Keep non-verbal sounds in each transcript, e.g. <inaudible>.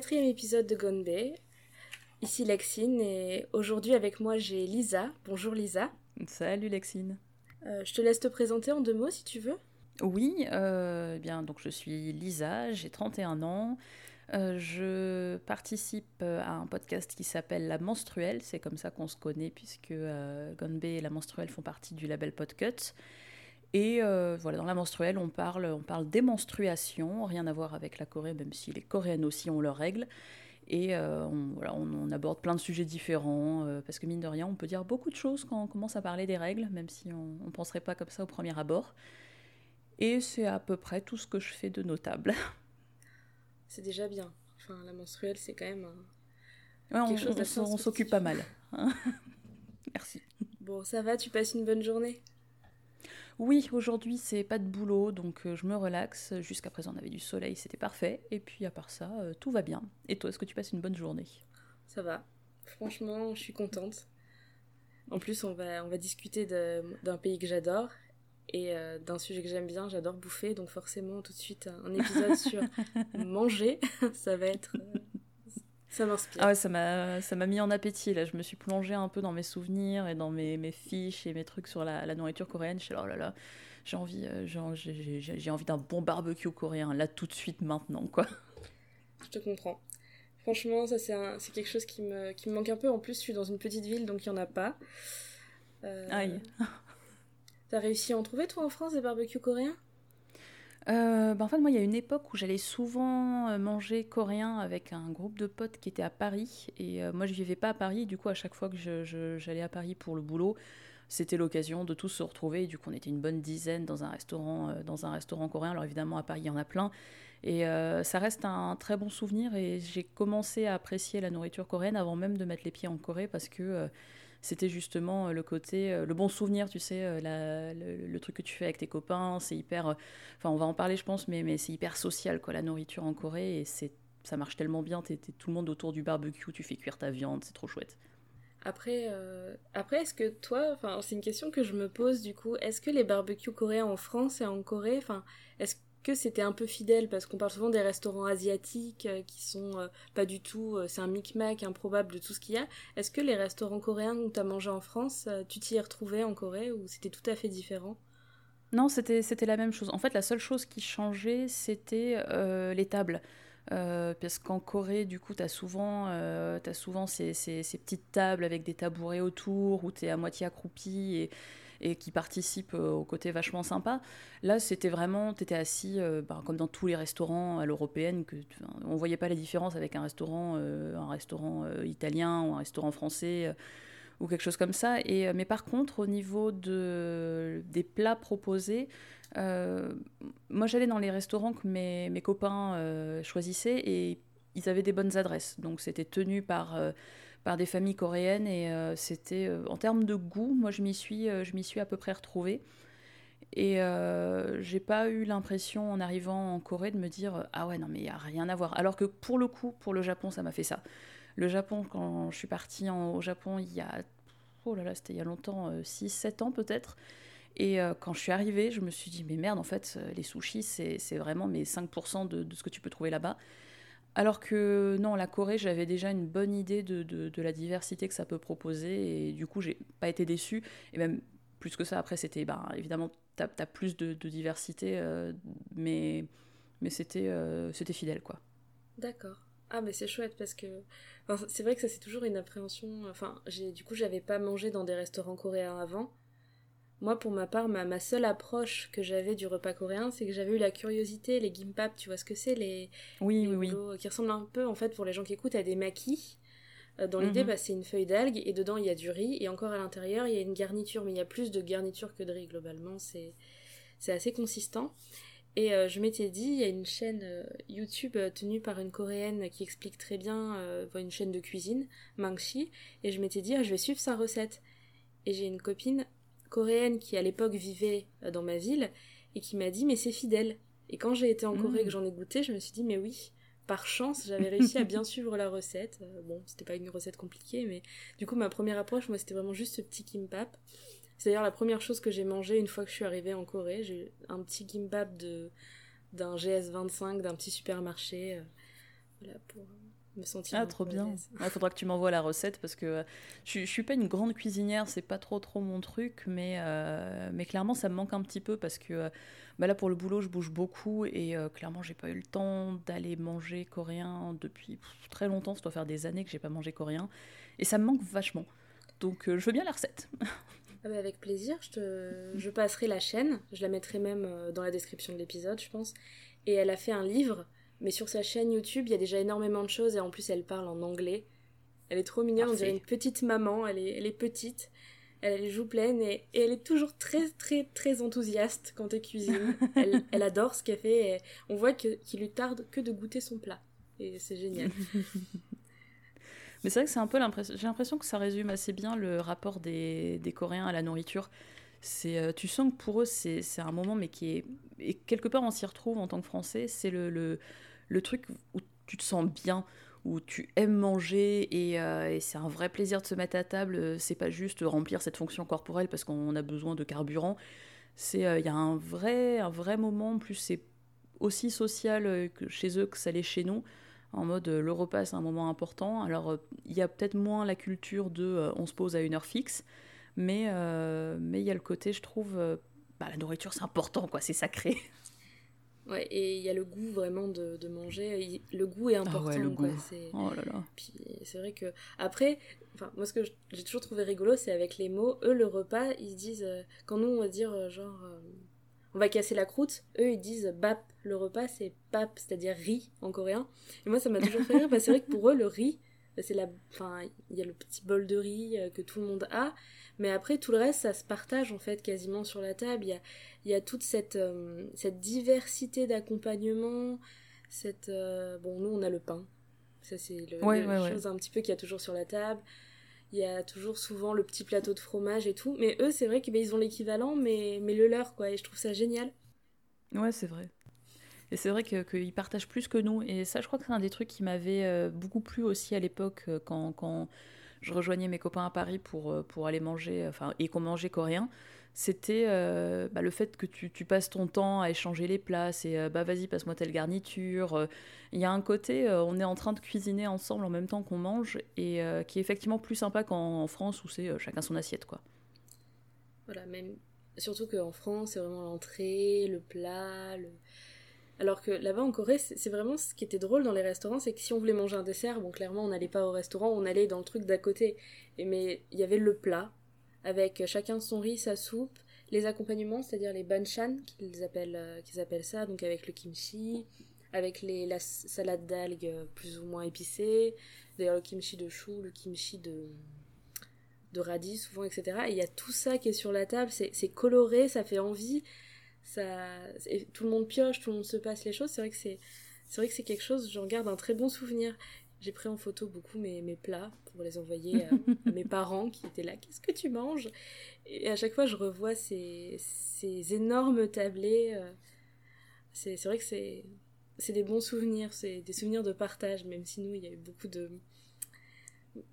quatrième épisode de Gone Bay. Ici Lexine et aujourd'hui avec moi j'ai Lisa. Bonjour Lisa. Salut Lexine. Euh, je te laisse te présenter en deux mots si tu veux. Oui, euh, eh bien donc je suis Lisa, j'ai 31 ans. Euh, je participe à un podcast qui s'appelle La Menstruelle, c'est comme ça qu'on se connaît puisque euh, Gonbe et La Menstruelle font partie du label Podcut. Et euh, voilà, dans La Menstruelle, on parle, on parle des menstruations, rien à voir avec la Corée, même si les Coréennes aussi ont leurs règles. Et euh, on, voilà, on, on aborde plein de sujets différents, euh, parce que mine de rien, on peut dire beaucoup de choses quand on commence à parler des règles, même si on ne penserait pas comme ça au premier abord. Et c'est à peu près tout ce que je fais de notable. <laughs> C'est déjà bien. Enfin, la menstruelle c'est quand même un... Ouais, on Quelque chose on s'occupe pas mal. hein. <laughs> Merci. Bon, ça va, tu passes une bonne journée Oui, aujourd'hui, c'est pas de boulot, donc euh, je me relaxe. Jusqu'à présent, on avait du soleil, c'était parfait. Et puis, à part ça, euh, tout va bien. Et toi, est-ce que tu passes une bonne journée? Ça va. Franchement, je suis contente. En plus, on va, on va discuter d'un pays que j'adore et euh, d'un sujet que j'aime bien. J'adore bouffer, donc forcément, tout de suite, un, un épisode sur <laughs> manger, <laughs> ça va être. euh, ça m'inspire. Ah ouais, ça m'a, ça m'a mis en appétit, là. Je me suis plongée un peu dans mes souvenirs et dans mes, mes fiches et mes trucs sur la, la nourriture coréenne. Je suis là, oh là là, j'ai envie, euh, j'ai, envie d'un bon barbecue coréen, là, tout de suite, maintenant, quoi. <laughs> Je te comprends. Franchement, ça c'est quelque chose qui me, qui me manque un peu. En plus, je suis dans une petite ville, donc il n'y en a pas. Euh, Aïe. T'as réussi à en trouver, toi, en France, des barbecues coréens? Euh, bah, en fait, moi, il y a une époque où j'allais souvent euh, manger coréen avec un groupe de potes qui était à Paris. Et euh, moi, je vivais pas à Paris. Du coup, à chaque fois que j'allais à Paris pour le boulot, c'était l'occasion de tous se retrouver. Et du coup, on était une bonne dizaine dans un restaurant, euh, dans un restaurant coréen. Alors évidemment, à Paris, il y en a plein. Et ça reste un très bon souvenir. Et j'ai commencé à apprécier la nourriture coréenne avant même de mettre les pieds en Corée parce que c'était justement euh, le côté, euh, le bon souvenir, tu sais, euh, la- le, truc que tu fais avec tes copains. C'est hyper. Enfin, on va en parler, je pense, mais, mais c'est hyper social, quoi, la nourriture en Corée. Et ça marche tellement bien. T'es, t'es tout le monde autour du barbecue, tu fais cuire ta viande, c'est trop chouette. Après, après est-ce que toi, enfin, c'est une question que je me pose du coup, est-ce que les barbecues coréens en France et en Corée, enfin, est-ce que c'était un peu fidèle Parce qu'on parle souvent des restaurants asiatiques euh, qui sont euh, pas du tout, euh, c'est un micmac improbable de tout ce qu'il y a. Est-ce que les restaurants coréens où tu as mangé en France, tu t'y es retrouvé en Corée ou c'était tout à fait différent? Non, c'était, la même chose. En fait, la seule chose qui changeait, c'était les tables. Parce qu'en Corée, du coup, tu as souvent, t'as souvent ces, ces- petites tables avec des tabourets autour où tu es à moitié accroupi et, et qui participent euh, au côté vachement sympa. Là, c'était vraiment, tu étais assis, euh, bah, comme dans tous les restaurants à l'européenne, que, on voyait pas la différence avec un restaurant, euh, un restaurant italien ou un restaurant français. ou quelque chose comme ça. Et, mais par contre, au niveau de, des plats proposés, moi j'allais dans les restaurants que mes, copains choisissaient et ils avaient des bonnes adresses. Donc c'était tenu par, par des familles coréennes et euh, c'était, euh, en termes de goût, moi je m'y suis, euh, je m'y suis à peu près retrouvée. Et j'ai pas eu l'impression en arrivant en Corée de me dire ah ouais non mais il y a rien à voir. Alors que pour le coup, pour le Japon, ça m'a fait ça. Le Japon, quand je suis partie au Japon il y a oh là là, c'était il y a longtemps, 6-7 ans peut-être. Et quand je suis arrivée, je me suis dit, mais merde, en fait, les sushis, c'est vraiment mes 5% de, de ce que tu peux trouver là-bas. Alors que non, la Corée, j'avais déjà une bonne idée de, de- la diversité que ça peut proposer. Et du coup, j'ai pas été déçue. Et même plus que ça, après, c'était, ben, évidemment, t'as as plus de, diversité, euh, mais, mais c'était euh, c'était fidèle, quoi. D'accord. Ah mais c'est chouette parce que c'est vrai que ça c'est toujours une appréhension. Enfin, du coup j'avais pas mangé dans des restaurants coréens avant. Moi pour ma part, ma, ma seule approche que j'avais du repas coréen, c'est que j'avais eu la curiosité, les gimbap, tu vois ce que c'est, les, Oui, les oui, oui. qui ressemblent un peu en fait pour les gens qui écoutent à des maquis. Euh, Dans l'idée, Mhm. bah, c'est une feuille d'algue et dedans il y a du riz et encore à l'intérieur il y a une garniture, mais il y a plus de garniture que de riz globalement. C'est c'est assez consistant. Et euh, je m'étais dit, il y a une chaîne euh, YouTube euh, tenue par une coréenne qui explique très bien, une chaîne de cuisine, Mangshi, et je m'étais dit, ah, je vais suivre sa recette. Et j'ai une copine coréenne qui à l'époque vivait euh, dans ma ville et qui m'a dit, mais c'est fidèle. Et quand j'ai été en Corée et Mm. que j'en ai goûté, je me suis dit, mais oui, par chance, j'avais réussi à bien <laughs> suivre la recette. Euh, bon, c'était pas une recette compliquée, mais du coup, ma première approche, moi, c'était vraiment juste ce petit kimbap. C'est d'ailleurs la première chose que j'ai mangé une fois que je suis arrivée en Corée. J'ai eu un petit kimbap de d'un GS25 d'un petit supermarché. euh, voilà, pour me sentir. Ah, trop bien. Il faudra que tu m'envoies la recette parce que euh, je, je suis pas une grande cuisinière, c'est pas trop trop mon truc, mais, euh, mais clairement ça me manque un petit peu parce que euh, bah là pour le boulot je bouge beaucoup et euh, clairement j'ai pas eu le temps d'aller manger coréen depuis pff, très longtemps, ça doit faire des années que j'ai pas mangé coréen et ça me manque vachement. Donc euh, je veux bien la recette. Ah bah, avec plaisir, je, te... je passerai la chaîne, je la mettrai même dans la description de l'épisode, je pense. Et elle a fait un livre, mais sur sa chaîne YouTube, il y a déjà énormément de choses et en plus elle parle en anglais. Elle est trop mignonne, on Parfait. dirait une petite maman, elle est, elle est petite, elle a les joues pleines et, et elle est toujours très très très enthousiaste quand elle cuisine. <laughs> elle, elle adore ce qu'elle fait et on voit qu'il lui tarde que de goûter son plat. Et c'est génial. <laughs> Mais c'est vrai que c'est un peu l'impression. J'ai l'impression que ça résume assez bien le rapport des, des Coréens à la nourriture. C'est, euh, tu sens que pour eux, c'est, c'est un moment, mais qui est. Et quelque part, on s'y retrouve en tant que Français. C'est le, le, le truc où tu te sens bien, où tu aimes manger et, euh, c'est un vrai plaisir de se mettre à table. C'est pas juste remplir cette fonction corporelle parce qu'on a besoin de carburant. C'est, euh, il y a un vrai, un vrai moment. En plus, c'est aussi social euh, que chez eux que ça l'est chez nous en mode euh, le repas c'est un moment important. Alors euh, il y a peut-être moins la culture de euh, on se pose à une heure fixe, mais euh, mais il y a le côté je trouve euh, bah, la nourriture c'est important quoi, c'est sacré. <laughs> Ouais, et il y a le goût vraiment de, de manger. Il- Le goût est important. Ah le quoi. goût. C'est- Oh là là. Puis c'est vrai que après, moi ce que j'ai toujours trouvé rigolo, c'est avec les mots. Eux le repas, ils disent euh, quand nous on va dire euh, genre euh, on va casser la croûte, eux ils disent bap. Le repas c'est bap, c'est-à-dire riz en coréen. Et moi ça m'a toujours fait rire. parce que c'est vrai que pour eux le riz, c'est la, enfin il y a le petit bol de riz euh, que tout le monde a. Mais après tout le reste ça se partage en fait quasiment sur la table. Il y a, il y a toute cette euh, cette diversité d'accompagnement. Cette euh, bon nous on a le pain. Ça, c'est le, Ouais, le- ouais, ouais. chose un petit peu qu'il y a toujours sur la table. Il y a toujours souvent le petit plateau de fromage et tout. Mais eux, c'est vrai qu'ils ils ont l'équivalent, mais, mais le leur, quoi. Et je trouve ça génial. Ouais, c'est vrai. Et c'est vrai qu'ils partagent plus que nous. Et ça, je crois que c'est un des trucs qui m'avait euh, beaucoup plu aussi à l'époque euh, quand, quand je rejoignais mes copains à Paris pour, euh, pour aller manger, enfin, et qu'on mangeait coréen. C'était bah, le fait que tu, passes ton temps à échanger les plats. Euh, bah vas-y, passe-moi telle garniture. Il y a un côté, on est en train de cuisiner ensemble en même temps qu'on mange et qui est effectivement plus sympa qu'en en France où c'est chacun son assiette, quoi. Voilà, même. Surtout qu'en France, c'est vraiment l'entrée, le plat, le. Alors que là-bas en Corée, c'est vraiment ce qui était drôle dans les restaurants, c'est que si on voulait manger un dessert, bon, clairement, on n'allait pas au restaurant, on allait dans le truc d'à côté. Mais il y avait le plat, avec chacun son riz, sa soupe, les accompagnements, c'est-à-dire les banchan, qu'ils appellent, euh, appellent ça, donc avec le kimchi, avec les, la salade d'algues euh, plus ou moins épicée, d'ailleurs le kimchi de chou, le kimchi de, de radis souvent, etc. Et il y a tout ça qui est sur la table, c'est coloré, ça fait envie, ça, et tout le monde pioche, tout le monde se passe les choses. C'est vrai que c'est c'est vrai que c'est quelque chose, j'en garde un très bon souvenir. J'ai pris en photo beaucoup mes, mes plats pour les envoyer à, <laughs> à mes parents qui étaient là. Qu'est-ce que tu manges? Et à chaque fois, je revois ces, ces énormes tablés. euh, C'est c'est vrai que c'est c'est des bons souvenirs, c'est des souvenirs de partage, même si nous, il y a eu beaucoup de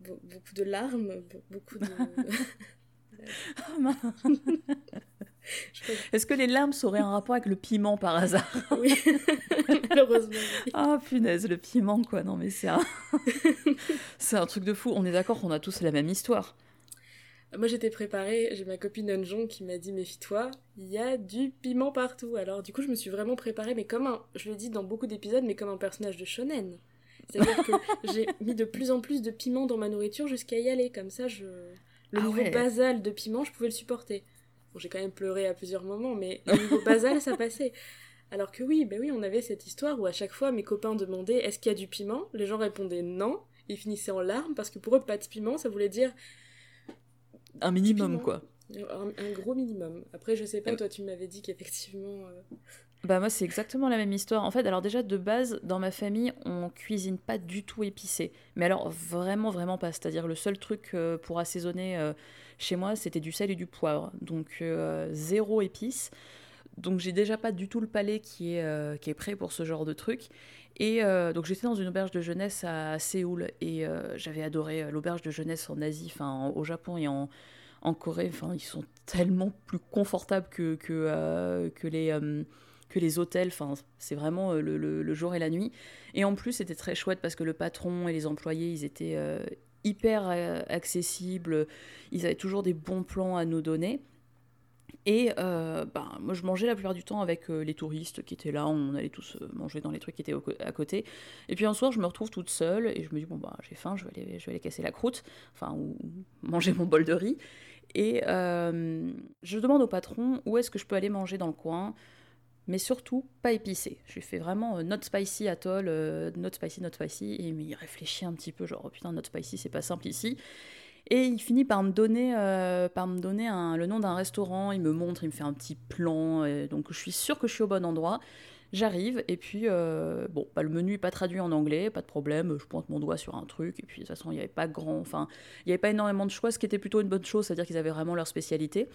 be- beaucoup de larmes, be- beaucoup de. <laughs> <laughs> Crois Est-ce que les larmes auraient un rapport avec le piment par hasard? Oui, <laughs> malheureusement. Ah punaise, le piment quoi, non mais c'est un... <laughs> c'est un truc de fou. On est d'accord qu'on a tous la même histoire. Moi j'étais préparée, j'ai ma copine Eunjong qui m'a dit méfie-toi, il y a du piment partout. Alors du coup je me suis vraiment préparée, mais comme un, je le dis dans beaucoup d'épisodes, mais comme un personnage de shonen. C'est-à-dire que <laughs> j'ai mis de plus en plus de piment dans ma nourriture jusqu'à y aller, comme ça je... Le Ah niveau ouais. basal de piment, je pouvais le supporter. Bon, j'ai quand même pleuré à plusieurs moments, mais le niveau basal, ça passait. Alors que oui, ben oui, on avait cette histoire où à chaque fois mes copains demandaient est-ce qu'il y a du piment? Les gens répondaient non, ils finissaient en larmes parce que pour eux, pas de piment, ça voulait dire Un minimum quoi. un, un gros minimum. Après, je sais pas, Euh. toi tu m'avais dit qu'effectivement. euh, Bah moi c'est exactement la même histoire. En fait, alors déjà de base, dans ma famille, on cuisine pas du tout épicé. Mais alors vraiment vraiment pas. C'est-à-dire le seul truc euh, pour assaisonner euh, chez moi, c'était du sel et du poivre. Donc euh, zéro épice. donc j'ai déjà pas du tout le palais qui est, euh, qui est prêt pour ce genre de truc. Et euh, donc j'étais dans une auberge de jeunesse à Séoul et j'avais adoré l'auberge de jeunesse en Asie, enfin au Japon et en, Corée. Enfin ils sont tellement plus confortables que, que, les que les hôtels. Enfin, c'est vraiment le, le, jour et la nuit. Et en plus, c'était très chouette parce que le patron et les employés, ils étaient hyper accessibles. Ils avaient toujours des bons plans à nous donner. Et euh, ben, moi, je mangeais la plupart du temps avec euh, les touristes qui étaient là. On allait tous euh, manger dans les trucs qui étaient à côté. Et puis un soir, je me retrouve toute seule et je me dis bon bah j'ai faim, je vais aller, je vais aller casser la croûte, enfin ou manger mon bol de riz. Et je demande au patron où est-ce que je peux aller manger dans le coin, mais surtout pas épicé. Je lui fais vraiment not spicy atoll, not spicy, not spicy. Et il réfléchit un petit peu, genre oh, putain not spicy, c'est pas simple ici. Et il finit par me donner, euh, par me donner le nom d'un restaurant, il me montre, il me fait un petit plan, donc je suis sûre que je suis au bon endroit. J'arrive, et puis, euh, bon, bah, le menu n'est pas traduit en anglais, pas de problème, je pointe mon doigt sur un truc, et puis de toute façon, il n'y avait pas grand, enfin, il n'y avait pas énormément de choix, ce qui était plutôt une bonne chose, c'est-à-dire qu'ils avaient vraiment leur spécialité.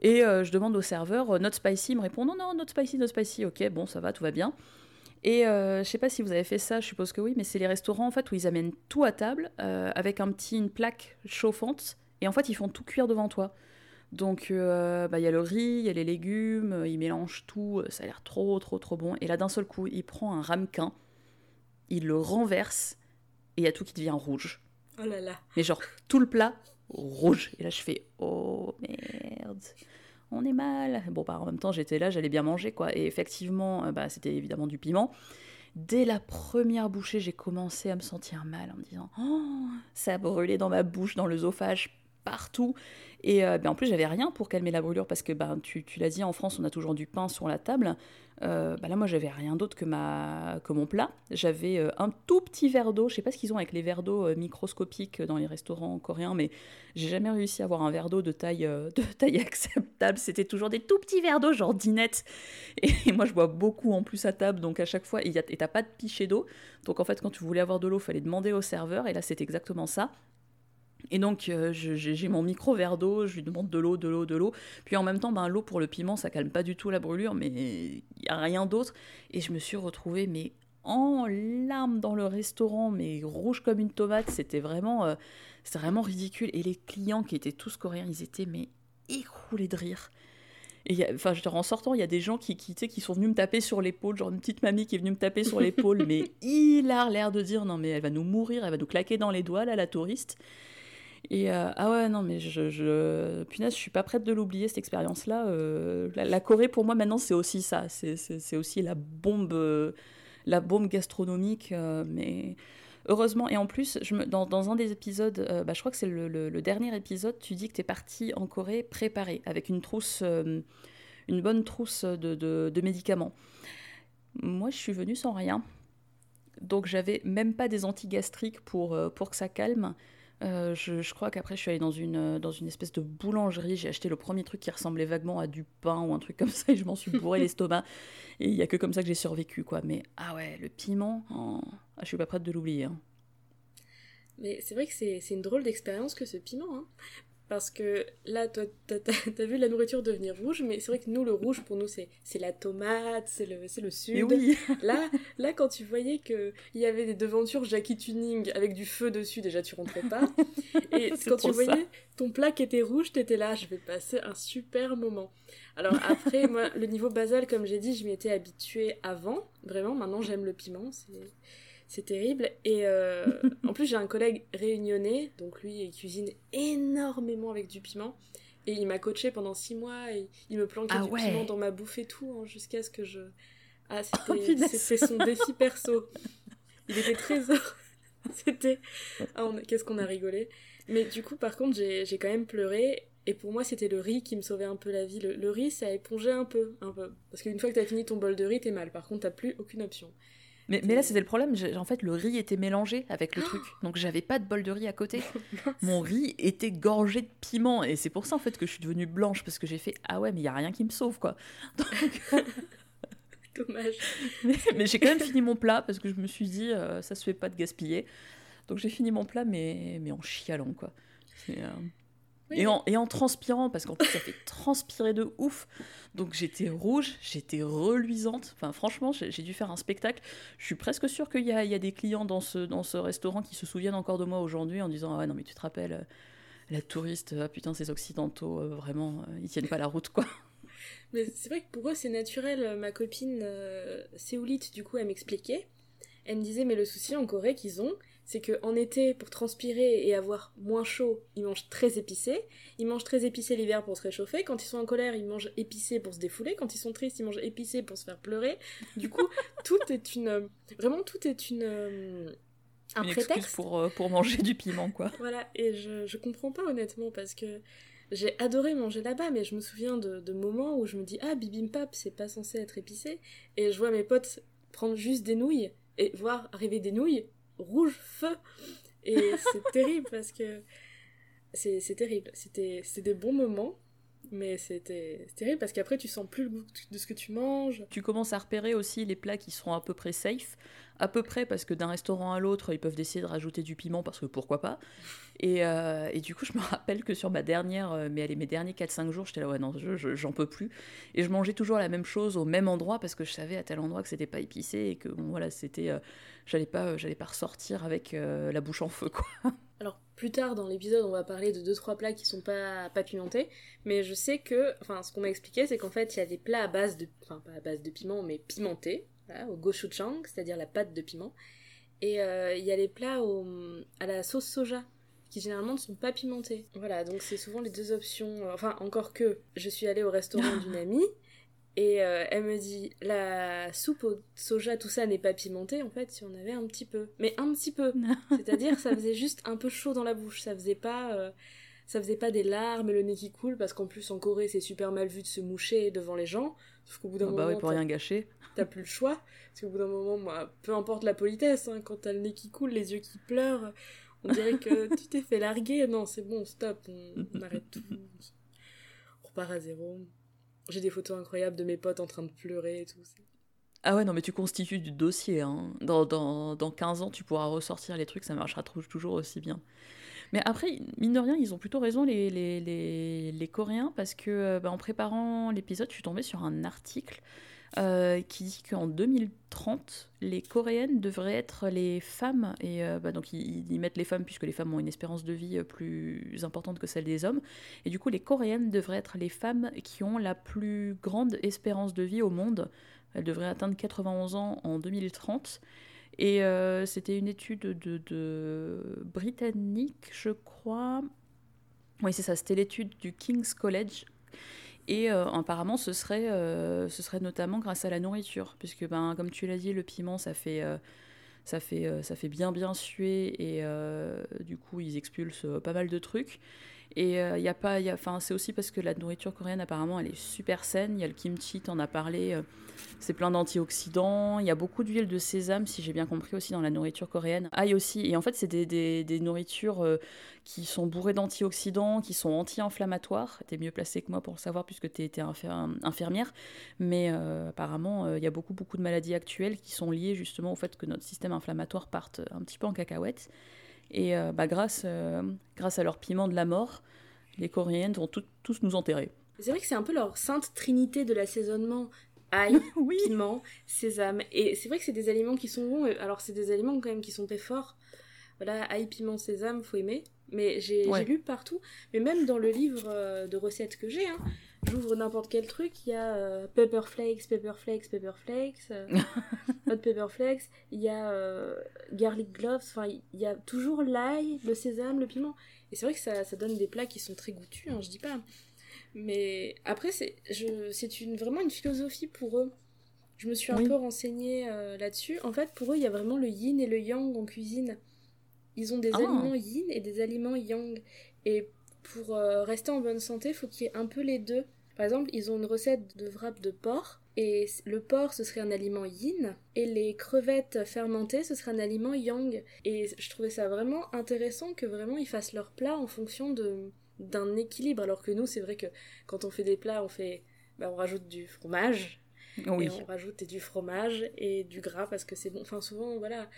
Et euh, je demande au serveur, not spicy, il me répond, non, non, not spicy, not spicy, ok, bon, ça va, tout va bien. Et euh, je sais pas si vous avez fait ça, je suppose que oui, mais c'est les restaurants en fait où ils amènent tout à table euh, avec un petit une plaque chauffante et en fait ils font tout cuire devant toi. Donc euh, bah, il y a le riz, il y a les légumes, ils mélangent tout, ça a l'air trop trop trop bon. Et là d'un seul coup, il prend un ramequin, il le renverse et il y a tout qui devient rouge. Oh là là. Mais genre tout le plat rouge. Et là je fais oh merde on est mal. Bon, bah, en même temps, j'étais là, j'allais bien manger, quoi. Et effectivement, euh, bah, c'était évidemment du piment. Dès la première bouchée, j'ai commencé à me sentir mal en me disant Oh, ça brûlait dans ma bouche, dans l'œsophage, partout. Et euh, ben, en plus, j'avais rien pour calmer la brûlure parce que ben, tu, tu l'as dit, en France, on a toujours du pain sur la table. Euh, bah là, moi, j'avais rien d'autre que, ma... que mon plat. J'avais euh, un tout petit verre d'eau. Je sais pas ce qu'ils ont avec les verres d'eau microscopiques dans les restaurants coréens, mais j'ai jamais réussi à avoir un verre d'eau de taille, de <laughs> taille acceptable. C'était toujours des tout petits verres d'eau, genre dinette. Et, moi, je bois beaucoup en plus à table, donc à chaque fois, et t'as pas de pichet d'eau. Donc en fait, quand tu voulais avoir de l'eau, fallait demander au serveur. Et là, c'est exactement ça. Et donc, euh, j'ai mon micro verre d'eau, je lui demande de l'eau, de l'eau, de l'eau. Puis en même temps, ben, l'eau pour le piment, ça calme pas du tout la brûlure, mais il n'y a rien d'autre. Et je me suis retrouvée, mais en larmes dans le restaurant, mais rouge comme une tomate. C'était vraiment, euh, vraiment ridicule. Et les clients qui étaient tous coréens, ils étaient mais écroulés de rire. Et enfin, je en sortant, il y a des gens qui, qui, qui sont venus me taper sur l'épaule, genre une petite mamie qui est venue me taper sur l'épaule, <laughs> mais il a l'air de dire non mais elle va nous mourir, elle va nous claquer dans les doigts là, la touriste. Et euh, ah ouais, non, mais je, je, punaise, je suis pas prête de l'oublier cette expérience-là. Euh, la, Corée, pour moi, maintenant, c'est aussi ça. C'est aussi la bombe, euh, la bombe gastronomique. mais heureusement, et en plus, dans, dans, un des épisodes, bah, je crois que c'est le, le, dernier épisode, tu dis que tu es parti en Corée préparé, avec une trousse, une bonne trousse de, de, de médicaments. Moi, je suis venue sans rien. Donc, j'avais même pas des antigastriques pour, pour que ça calme. Euh, je, crois qu'après, je suis allée dans une, euh, dans une espèce de boulangerie. J'ai acheté le premier truc qui ressemblait vaguement à du pain ou un truc comme ça et je m'en suis bourré <laughs> l'estomac. Et il y a que comme ça que j'ai survécu, quoi. Mais ah ouais, le piment, oh, ah, je suis pas prête de l'oublier. Hein. Mais c'est vrai que c'est une drôle d'expérience que ce piment. Hein. Parce que là, toi, t'as vu la nourriture devenir rouge, mais c'est vrai que nous, le rouge, pour nous, c'est la tomate, c'est le, le sud. oui. là, là, quand tu voyais qu'il y avait des devantures Jackie Tuning avec du feu dessus, déjà, tu rentrais pas. Et <laughs> quand tu voyais ton plat qui était rouge, t'étais là, je vais passer un super moment. Alors après, moi, le niveau basal, comme j'ai dit, je m'y étais habituée avant. Vraiment, maintenant, j'aime le piment. C'est c'est terrible. Et euh, en plus, j'ai un collègue réunionnais, donc lui, il cuisine énormément avec du piment. Et il m'a coaché pendant six mois et il me planquait ah du piment dans ma bouffe et tout, hein, jusqu'à ce que je. Ah, oh, c'était son défi perso. Il était très heureux. <laughs> c'était. Ah, qu'est-ce qu'on a rigolé. Mais du coup, par contre, j'ai quand même pleuré. Et pour moi, c'était le riz qui me sauvait un peu la vie. Le, riz, ça épongeait un peu, un peu. Parce qu'une fois que t'as fini ton bol de riz, t'es mal. Par contre, t'as plus aucune option. Mais, mais là, c'était le problème. En fait, le riz était mélangé avec le truc. <gasps> Donc, j'avais pas de bol de riz à côté. Mon riz était gorgé de piment. Et c'est pour ça, en fait, que je suis devenue blanche. Parce que j'ai fait Ah ouais, mais il y a rien qui me sauve, quoi. <laughs> <laughs> Dommage. <laughs> Mais, j'ai quand même fini mon plat parce que je me suis dit euh, Ça se fait pas de gaspiller. Donc, j'ai fini mon plat, mais, mais en chialant, quoi. Euh, Oui, Et en, et en transpirant, parce qu'en plus ça fait transpirer de ouf. Donc j'étais rouge, j'étais reluisante. Enfin franchement, j'ai dû faire un spectacle. Je suis presque sûre qu'il y y a des clients dans ce, dans ce restaurant qui se souviennent encore de moi aujourd'hui en disant Ah ouais, non mais tu te rappelles, euh, la touriste, ah putain ces occidentaux, euh, vraiment, euh, ils tiennent pas la route quoi. Mais c'est vrai que pour eux, c'est naturel. Ma copine euh, séoulite, du coup, elle m'expliquait. Elle me disait, mais le souci en Corée qu'ils ont, c'est qu'en été, pour transpirer et avoir moins chaud, ils mangent très épicé. Ils mangent très épicé l'hiver pour se réchauffer. Quand ils sont en colère, ils mangent épicé pour se défouler. Quand ils sont tristes, ils mangent épicé pour se faire pleurer. Du coup, <laughs> tout est une... euh, Vraiment, tout est une... euh, Un Une prétexte. pour, euh, pour manger du piment quoi. Voilà, et je, je comprends pas honnêtement parce que j'ai adoré manger là-bas, mais je me souviens de, de moments où je me dis Ah, bibimbap, c'est pas censé être épicé. Et je vois mes potes prendre juste des nouilles et voir arriver des nouilles rouge feu. Et c'est <laughs> terrible parce que c'est terrible. C'était des bons moments, mais c'était terrible parce qu'après tu sens plus le goût de ce que tu manges. Tu commences à repérer aussi les plats qui seront à peu près safe, à peu près parce que d'un restaurant à l'autre, ils peuvent décider de rajouter du piment parce que pourquoi pas. Et, euh, et du coup, je me rappelle que sur ma dernière, euh, mais allez, mes derniers 4-5 jours, j'étais là, ouais, non, je- je- j'en peux plus. Et je mangeais toujours la même chose au même endroit parce que je savais à tel endroit que c'était pas épicé et que bon, voilà, c'était. euh, j'allais pas, j'allais pas ressortir avec la bouche en feu, quoi. Plus tard dans l'épisode, on va parler de deux trois plats qui sont pas pas pimentés, mais je sais que, enfin, ce qu'on m'a expliqué, c'est qu'en fait, il y a des plats à base de, enfin pas à base de piment, mais pimentés, voilà, au gochujang, c'est-à-dire la pâte de piment, et euh, il y a les plats au, à la sauce soja qui généralement ne sont pas pimentés. Voilà, donc c'est souvent les deux options. Enfin, encore que je suis allée au restaurant <laughs> d'une amie. Et euh, elle me dit, la soupe au soja, tout ça n'est pas pimenté, en fait, si on avait un petit peu. Mais un petit peu. <laughs> C'est-à-dire, ça faisait juste un peu chaud dans la bouche. Ça faisait pas, euh, ça faisait pas des larmes et le nez qui coule, parce qu'en plus, en Corée, c'est super mal vu de se moucher devant les gens. Sauf qu'au bout d'un Ah bah moment, ouais, pour t'as- rien gâcher. t'as plus le choix. Parce qu'au bout d'un moment, moi, peu importe la politesse, hein, quand t'as le nez qui coule, les yeux qui pleurent, on dirait que <laughs> tu t'es fait larguer. Non, c'est bon, stop, on, on <laughs> arrête tout. On repart à zéro. J'ai des photos incroyables de mes potes en train de pleurer et tout. Ah ouais, non, mais tu constitues du dossier. Hein. Dans, dans, dans 15 ans, tu pourras ressortir les trucs, ça marchera tou- toujours aussi bien. Mais après, mine de rien, ils ont plutôt raison, les, les, les, les Coréens, parce que euh, bah, en préparant l'épisode, je suis tombée sur un article euh, qui dit qu'en 2030, les Coréennes devraient être les femmes, et euh, bah, donc ils, ils mettent les femmes, puisque les femmes ont une espérance de vie euh, plus importante que celle des hommes, et du coup, les Coréennes devraient être les femmes qui ont la plus grande espérance de vie au monde. Elle devrait atteindre 91 ans en 2030. Et c'était une étude de, de britannique, je crois. Oui, c'est ça, c'était l'étude du King's College. Et euh, apparemment, ce serait, euh, ce serait notamment grâce à la nourriture, puisque, ben, comme tu l'as dit, le piment, ça fait, euh, ça fait, ça fait bien bien suer, et du coup, ils expulsent pas mal de trucs. Et il y a pas, y c'est aussi parce que la nourriture coréenne, apparemment, elle est super saine. Il y a le kimchi, t'en as parlé, euh, c'est plein d'antioxydants. Il y a beaucoup d'huile de sésame, si j'ai bien compris, aussi dans la nourriture coréenne. Ail aussi. Et en fait, c'est des, des, des nourritures euh, qui sont bourrées d'antioxydants, qui sont anti-inflammatoires. T'es mieux placé que moi pour le savoir, puisque t'es es infirmière. Mais euh, apparemment, euh, il y a beaucoup, beaucoup de maladies actuelles qui sont liées justement au fait que notre système inflammatoire parte un petit peu en cacahuète. Et euh, bah, grâce, euh, grâce à leur piment de la mort, les Coréennes vont tout- tous nous enterrer. C'est vrai que c'est un peu leur sainte trinité de l'assaisonnement. Ail, <laughs> Oui. piment, sésame. Et c'est vrai que c'est des aliments qui sont bons. Alors, c'est des aliments quand même qui sont très forts. Voilà, ail, piment, sésame, faut aimer. Mais j'ai Ouais. j'ai lu partout. Mais même dans le livre euh, de recettes que j'ai, hein, j'ouvre n'importe quel truc, il y a euh, pepper flakes, pepper flakes, pepper flakes, euh, <laughs> hot pepper flakes, il y a euh, garlic gloves, enfin, il y a toujours l'ail, le sésame, le piment. Et c'est vrai que ça, ça donne des plats qui sont très goûtus, hein, je dis pas. Mais après, c'est une, vraiment une philosophie pour eux. Je me suis un Oui. peu renseignée euh, là-dessus. En fait, pour eux, il y a vraiment le yin et le yang en cuisine. Ils ont des Ah. aliments yin et des aliments yang. Et pour euh, rester en bonne santé, il faut qu'il y ait un peu les deux. Par exemple, ils ont une recette de wrap de porc. Et le porc, ce serait un aliment yin. Et les crevettes fermentées, ce serait un aliment yang. Et je trouvais ça vraiment intéressant que vraiment ils fassent leur plat en fonction de d'un équilibre. Alors que nous, c'est vrai que quand on fait des plats, on fait... bah, on rajoute du fromage. Oui. Et on rajoute du fromage et du gras parce que c'est bon. Enfin, souvent, voilà,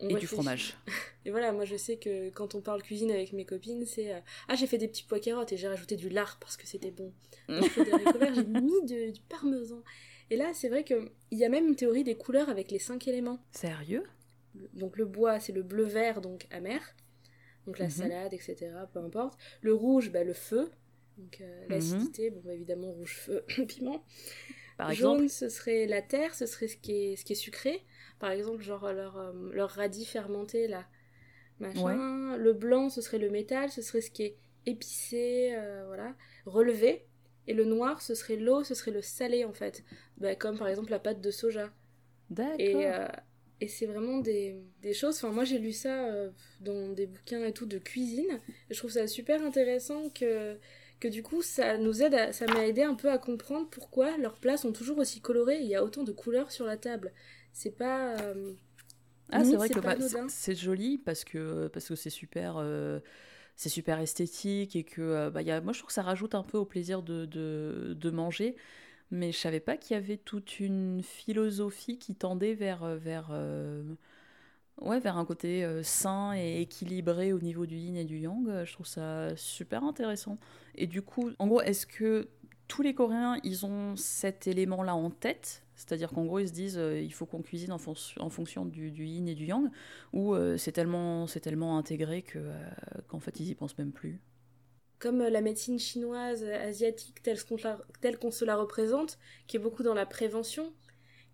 Et du fromage. <laughs> Et voilà, moi je sais que quand on parle cuisine avec mes copines, c'est euh, ah j'ai fait des petits pois carottes et j'ai rajouté du lard parce que c'était bon. J'ai fait des j'ai mis de- du parmesan. Et là, c'est vrai que il y a même une théorie des couleurs avec les cinq éléments. Sérieux? Donc le bois, c'est le bleu vert, donc amer. Donc la Mhm. salade, etc. Peu importe. Le rouge, bah, le feu. Donc euh, Mhm. l'acidité, bon bah, évidemment rouge feu, <laughs> piment. Par Jaune, exemple ce serait la terre, ce serait ce qui est, ce qui est sucré. Par exemple, genre leur, euh, leur radis fermenté, là. Machin. Le blanc, ce serait le métal, ce serait ce qui est épicé, euh, voilà. Relevé. Et le noir, ce serait l'eau, ce serait le salé, en fait. Bah, comme par exemple la pâte de soja. D'accord. Et, euh, et c'est vraiment des, des choses. Enfin, moi, j'ai lu ça dans des bouquins et tout de cuisine. Et je trouve ça super intéressant que, que du coup, ça nous aide, à- ça m'a aidé un peu à comprendre pourquoi leurs plats sont toujours aussi colorés. Il y a autant de couleurs sur la table. C'est pas. euh, Ah, c'est vrai que bah, c'est- joli parce que parce que c'est super euh, c'est super esthétique et que euh, bah, y a, moi je trouve que ça rajoute un peu au plaisir de, de, de manger. Mais je savais pas qu'il y avait toute une philosophie qui tendait vers vers euh, ouais vers un côté euh, sain et équilibré au niveau du yin et du yang. Je trouve ça super intéressant. Et du coup, en gros, est-ce que tous les Coréens, ils ont cet élément-là en tête? C'est-à-dire qu'en gros, ils se disent, euh, il faut qu'on cuisine en, fon- en fonction du, du yin et du yang, ou euh, c'est tellement, tellement intégré euh, qu'en fait, ils y pensent même plus comme la médecine chinoise, asiatique, telle qu'on, qu'on se la représente, qui est beaucoup dans la prévention,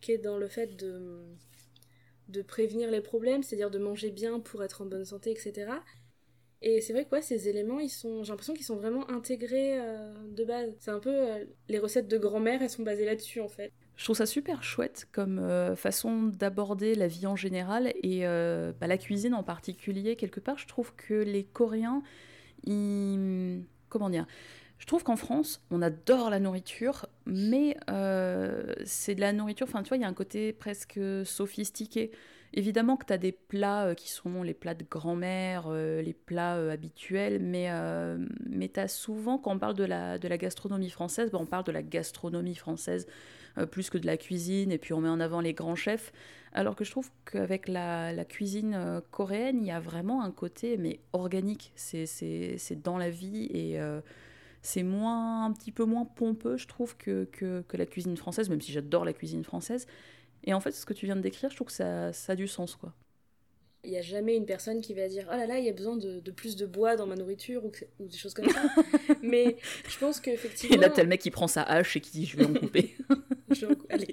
qui est dans le fait de, de prévenir les problèmes, c'est-à-dire de manger bien pour être en bonne santé, etc. Et c'est vrai que ces éléments, j'ai l'impression qu'ils sont vraiment intégrés euh, de base. C'est un peu euh, les recettes de grand-mère, elles sont basées là-dessus en fait. Je trouve ça super chouette comme euh, façon d'aborder la vie en général et euh, bah, la cuisine en particulier. Quelque part, je trouve que les Coréens, ils... comment dire Je trouve qu'en France, on adore la nourriture, mais euh, c'est de la nourriture, enfin tu vois, il y a un côté presque sophistiqué. Évidemment que tu as des plats qui sont les plats de grand-mère, les plats habituels, mais, mais tu as souvent, quand on parle de la, gastronomie française, bah, on parle de la gastronomie française plus que de la cuisine, et puis on met en avant les grands chefs. Alors que je trouve qu'avec la, la cuisine euh, coréenne, il y a vraiment un côté mais organique. C'est, dans la vie et euh, c'est moins, un petit peu moins pompeux, je trouve, que, que, que la cuisine française, même si j'adore la cuisine française. Et en fait, ce que tu viens de décrire, je trouve que ça, ça a du sens, quoi. Il n'y a jamais une personne qui va dire Oh là là, il y a besoin de, de plus de bois dans ma nourriture ou, des choses comme ça. <laughs> Mais je pense qu'effectivement. Et là, le mec qui prend sa hache et qui dit Je vais en couper. <laughs> Allez.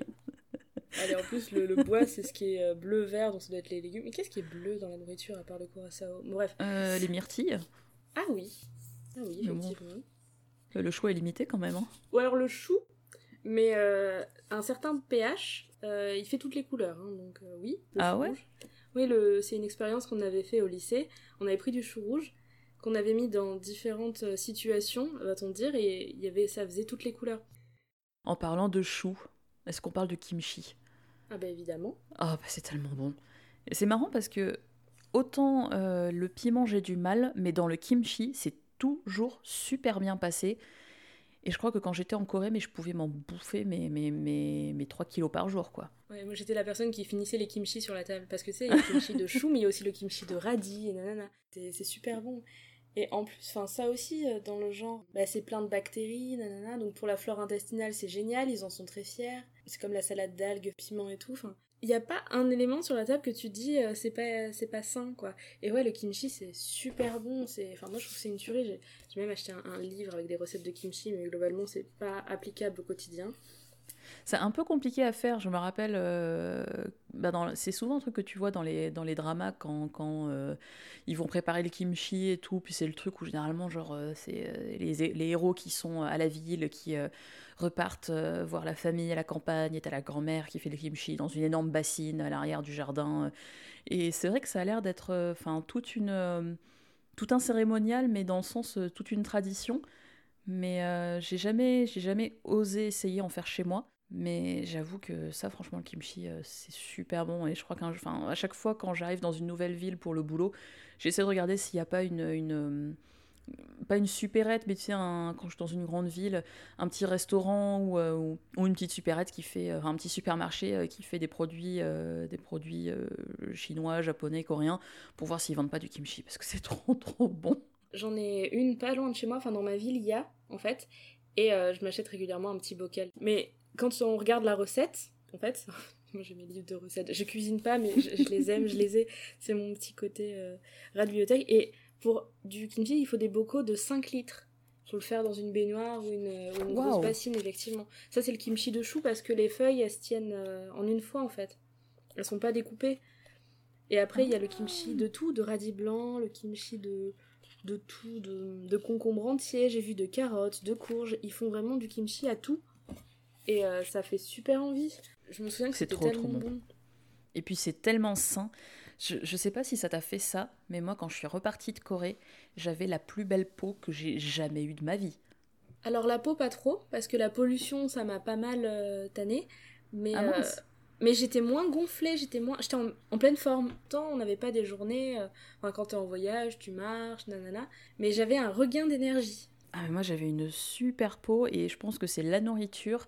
Allez, en plus, le, le bois, c'est ce qui est bleu-vert, donc ça doit être les légumes. Mais qu'est-ce qui est bleu dans la nourriture à part le curacao? Bref. Euh, les myrtilles, Ah oui. Ah oui, Mais bon. effectivement. euh, le choix est limité quand même. hein. Ou alors le chou, mais euh, un certain pH, euh, il fait toutes les couleurs. hein, donc euh, oui. le Ah chou ouais? rouge. Oui, le, c'est une expérience qu'on avait fait au lycée. On avait pris du chou rouge qu'on avait mis dans différentes euh, situations, va-t-on dire, et il y avait, ça faisait toutes les couleurs. En parlant de chou, est-ce qu'on parle de kimchi? Ah bah évidemment. Ah, bah c'est tellement bon. Et C'est marrant parce que autant euh, le piment j'ai du mal, mais dans le kimchi c'est toujours super bien passé. Et je crois que quand j'étais en Corée, mais je pouvais m'en bouffer mes, mes, mes, mes 3 kilos par jour, quoi. Ouais, moi j'étais la personne qui finissait les kimchi sur la table. Parce que tu sais, il y a le kimchi de <laughs> chou, mais il y a aussi le kimchi de radis et nanana. C'est super bon. Et en plus, enfin ça aussi, euh, dans le genre, bah, c'est plein de bactéries, nanana. Donc pour la flore intestinale, c'est génial, ils en sont très fiers. C'est comme la salade d'algues, piment et tout. Enfin, il n'y a pas un élément sur la table que tu dis euh, c'est pas c'est pas sain quoi. Et ouais, le kimchi c'est super bon. C'est, enfin moi je trouve que c'est une tuerie. J'ai même acheté un, un livre avec des recettes de kimchi, mais globalement c'est pas applicable au quotidien. C'est un peu compliqué à faire, je me rappelle. dans- c'est souvent un truc que tu vois dans les, dans les dramas quand, quand euh, ils vont préparer le kimchi et tout. Puis c'est le truc où généralement, genre, euh, c'est les, les héros qui sont à la ville, qui repartent voir la famille à la campagne, et t'as la grand-mère qui fait le kimchi dans une énorme bassine à l'arrière du jardin. Et c'est vrai que ça a l'air d'être enfin toute une, tout un cérémonial, mais dans le sens toute une tradition. Mais euh, j'ai jamais, jamais osé essayer en faire chez moi. Mais j'avoue que ça, franchement, le kimchi, euh, c'est super bon. Et je crois qu'à chaque fois, quand j'arrive dans une nouvelle ville pour le boulot, j'essaie de regarder s'il n'y a pas une, une, euh, pas une supérette, mais tu sais, quand je suis dans une grande ville, un petit restaurant ou, euh, ou, une petite supérette qui fait, un petit supermarché qui fait des produits, des produits chinois, japonais, coréens, pour voir s'ils vendent pas du kimchi, parce que c'est <laughs> trop trop bon. J'en ai une pas loin de chez moi, enfin dans ma ville, il y a, en fait. Et je m'achète régulièrement un petit bocal. Mais quand on regarde la recette, en fait, <laughs> moi j'ai mes livres de recettes. Je cuisine pas, mais je, je les aime, je les ai. C'est mon petit côté euh, rat de bibliothèque. Et pour du kimchi, il faut des bocaux de 5 litres. Faut le faire dans une baignoire ou une, ou une Waouh. grosse bassine, effectivement. Ça, c'est le kimchi de chou parce que les feuilles, elles se tiennent euh, en une fois, en fait. Elles sont pas découpées. Et après, il y a le kimchi de tout, de radis blanc, le kimchi de, de tout, de, de concombre entier, j'ai vu de carottes, de courges. Ils font vraiment du kimchi à tout. Et euh, ça fait super envie. Je me souviens que c'était trop, bon. bon. Et puis c'est tellement sain. Je, je sais pas si ça t'a fait ça, mais moi quand je suis repartie de Corée, j'avais la plus belle peau que j'ai jamais eue de ma vie. Alors la peau, pas trop, parce que la pollution, ça m'a pas mal euh, tanné. Mais, Ah euh, mais j'étais moins gonflée, j'étais moins... j'étais en, en pleine forme. Tant on n'avait pas des journées... euh, enfin, quand t'es en voyage, tu marches, nanana. Mais j'avais un regain d'énergie. Ah mais moi j'avais une super peau et je pense que c'est la nourriture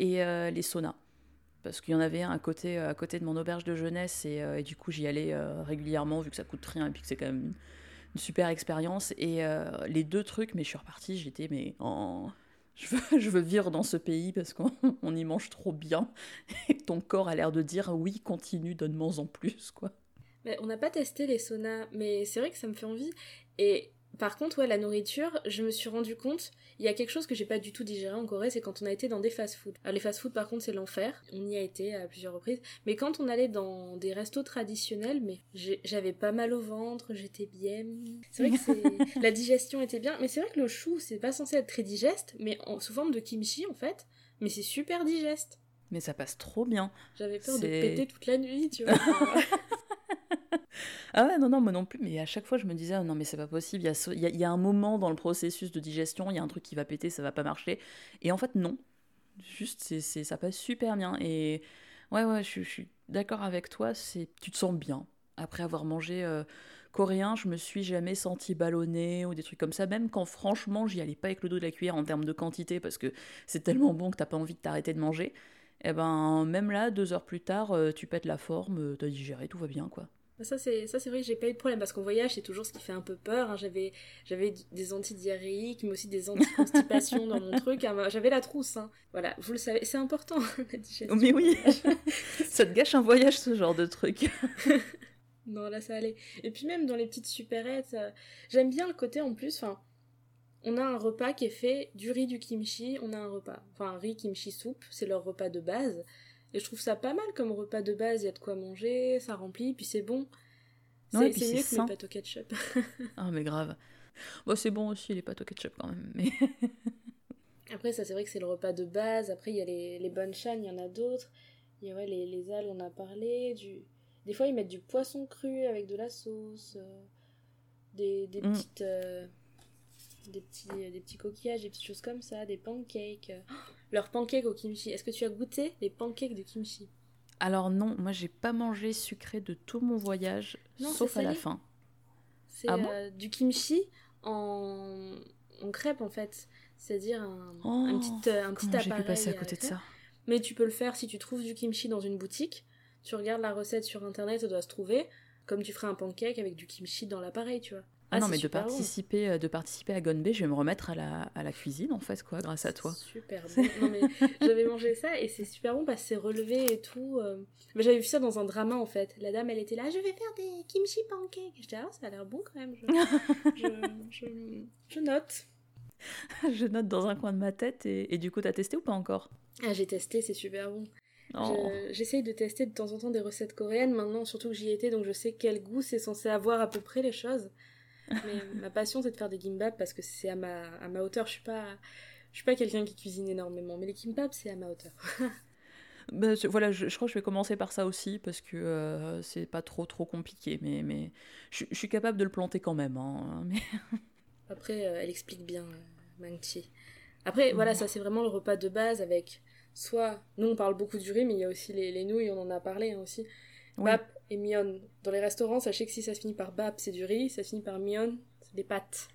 et euh, les saunas. Parce qu'il y en avait un à côté, à côté de mon auberge de jeunesse et, euh, du coup j'y allais euh, régulièrement vu que ça coûte rien et puis que c'est quand même une, super expérience. Et les deux trucs, mais je suis repartie, j'étais mais en... Je veux, <laughs> je veux vivre dans ce pays parce qu'on <laughs> on y mange trop bien et ton corps a l'air de dire oui, continue, donne-moi en plus quoi. Mais on n'a pas testé les saunas, mais c'est vrai que ça me fait envie. Et par contre, ouais, la nourriture, je me suis rendu compte, il y a quelque chose que j'ai pas du tout digéré en Corée, c'est quand on a été dans des fast-food. Alors les fast-food, par contre, c'est l'enfer. On y a été à plusieurs reprises. Mais quand on allait dans des restos traditionnels, mais j'avais pas mal au ventre, j'étais bien. C'est vrai que <laughs> la digestion était bien, mais c'est vrai que le chou, c'est pas censé être très digeste, mais en... sous forme de kimchi, en fait. Mais c'est super digeste. Mais ça passe trop bien. J'avais peur de péter toute la nuit, tu vois. <laughs> <laughs> Ah ouais, non, non, moi non plus, mais à chaque fois je me disais, ah non, mais c'est pas possible, il y a, il y, a, un moment dans le processus de digestion, il y a un truc qui va péter, ça va pas marcher. Et en fait, non. Juste, c'est, ça passe super bien. Et ouais, ouais, je, suis d'accord avec toi, c'est, tu te sens bien. Après avoir mangé euh, coréen, je me suis jamais sentie ballonnée ou des trucs comme ça, même quand franchement j'y allais pas avec le dos de la cuillère en termes de quantité, parce que c'est tellement bon que t'as pas envie de t'arrêter de manger. Et ben, même là, deux heures plus tard, euh, tu pètes la forme, euh, t'as digéré, tout va bien, quoi. Ça c'est ça c'est vrai que j'ai pas eu de problème parce qu'en voyage c'est toujours ce qui fait un peu peur. hein. J'avais j'avais des antidiarrhéiques mais aussi des anticonstipations dans mon truc. hein. J'avais la trousse. hein. Voilà, vous le savez, c'est important <laughs> la digestion. Mais oui, <laughs> ça te gâche un voyage ce genre de truc. <laughs> non là ça allait. Et puis même dans les petites supérettes, euh, j'aime bien le côté en plus. Enfin, on a un repas qui est fait du riz, du kimchi. On a un repas, enfin un riz kimchi soupe, c'est leur repas de base. Et je trouve ça pas mal comme repas de base. Il y a de quoi manger, ça remplit, puis c'est bon. C'est puis c'est c'est mieux que sain. mes pâtes au ketchup. <laughs> Ah mais grave. Bon, c'est bon aussi les pâtes au ketchup quand même. Mais... <laughs> Après, ça, c'est vrai que c'est le repas de base. Après, il y a les, les bonnes il y en a d'autres. Il y a ouais, les, les algues, on a parlé. Du... Des fois, ils mettent du poisson cru avec de la sauce. euh, des, des, Mm. petites, euh, des, petits, des petits coquillages, des petites choses comme ça. Des pancakes. <gasps> Oh, leurs pancakes au kimchi. Est-ce que tu as goûté les pancakes de kimchi? Alors non, moi j'ai pas mangé sucré de tout mon voyage, Non, sauf à la fin. C'est Ah bon? euh, du kimchi en, en crêpe, en fait. C'est-à-dire un, Oh, un petit, euh, un petit Comment j'ai appareil. pu passer à à côté de ça? Mais tu peux le faire si tu trouves du kimchi dans une boutique. Tu regardes la recette sur internet, ça doit se trouver. Comme tu ferais un pancake avec du kimchi dans l'appareil, tu vois. Ah, non, mais de super bon. participer, euh, de participer à Gonbe, je vais me remettre à la, à la cuisine en fait, quoi, grâce à toi. Super bon. Non, mais <laughs> j'avais mangé ça et c'est super bon parce que c'est relevé et tout. euh. Mais j'avais vu ça dans un drama en fait. La dame, elle était là, je vais faire des kimchi pancakes. J'étais là, Ah, ça a l'air bon quand même. Je, je, <laughs> je- je note. je note dans un coin de ma tête et, et du coup, t'as testé ou pas encore? Ah, j'ai testé, c'est super bon. Oh. Je- J'essaye de tester de temps en temps des recettes coréennes maintenant, surtout que j'y étais, donc je sais quel goût c'est censé avoir à peu près les choses. Mais ma passion c'est de faire des gimbap parce que c'est à ma, à ma hauteur. Je suis pas, je suis pas quelqu'un qui cuisine énormément, mais les gimbap c'est à ma hauteur. <laughs> Bah, je- voilà, je, je crois que je vais commencer par ça aussi parce que euh, c'est pas trop trop compliqué, mais, mais je, je suis capable de le planter quand même. hein, <laughs> mais... Après, euh, elle explique bien euh, Mangchi. Après, voilà, ça c'est vraiment le repas de base avec soit, nous on parle beaucoup du riz, mais il y a aussi les, les nouilles, on en a parlé hein, aussi. Oui. Et mion. Dans les restaurants, sachez que si ça se finit par bap, c'est du riz, ça se finit par mion, c'est des pâtes.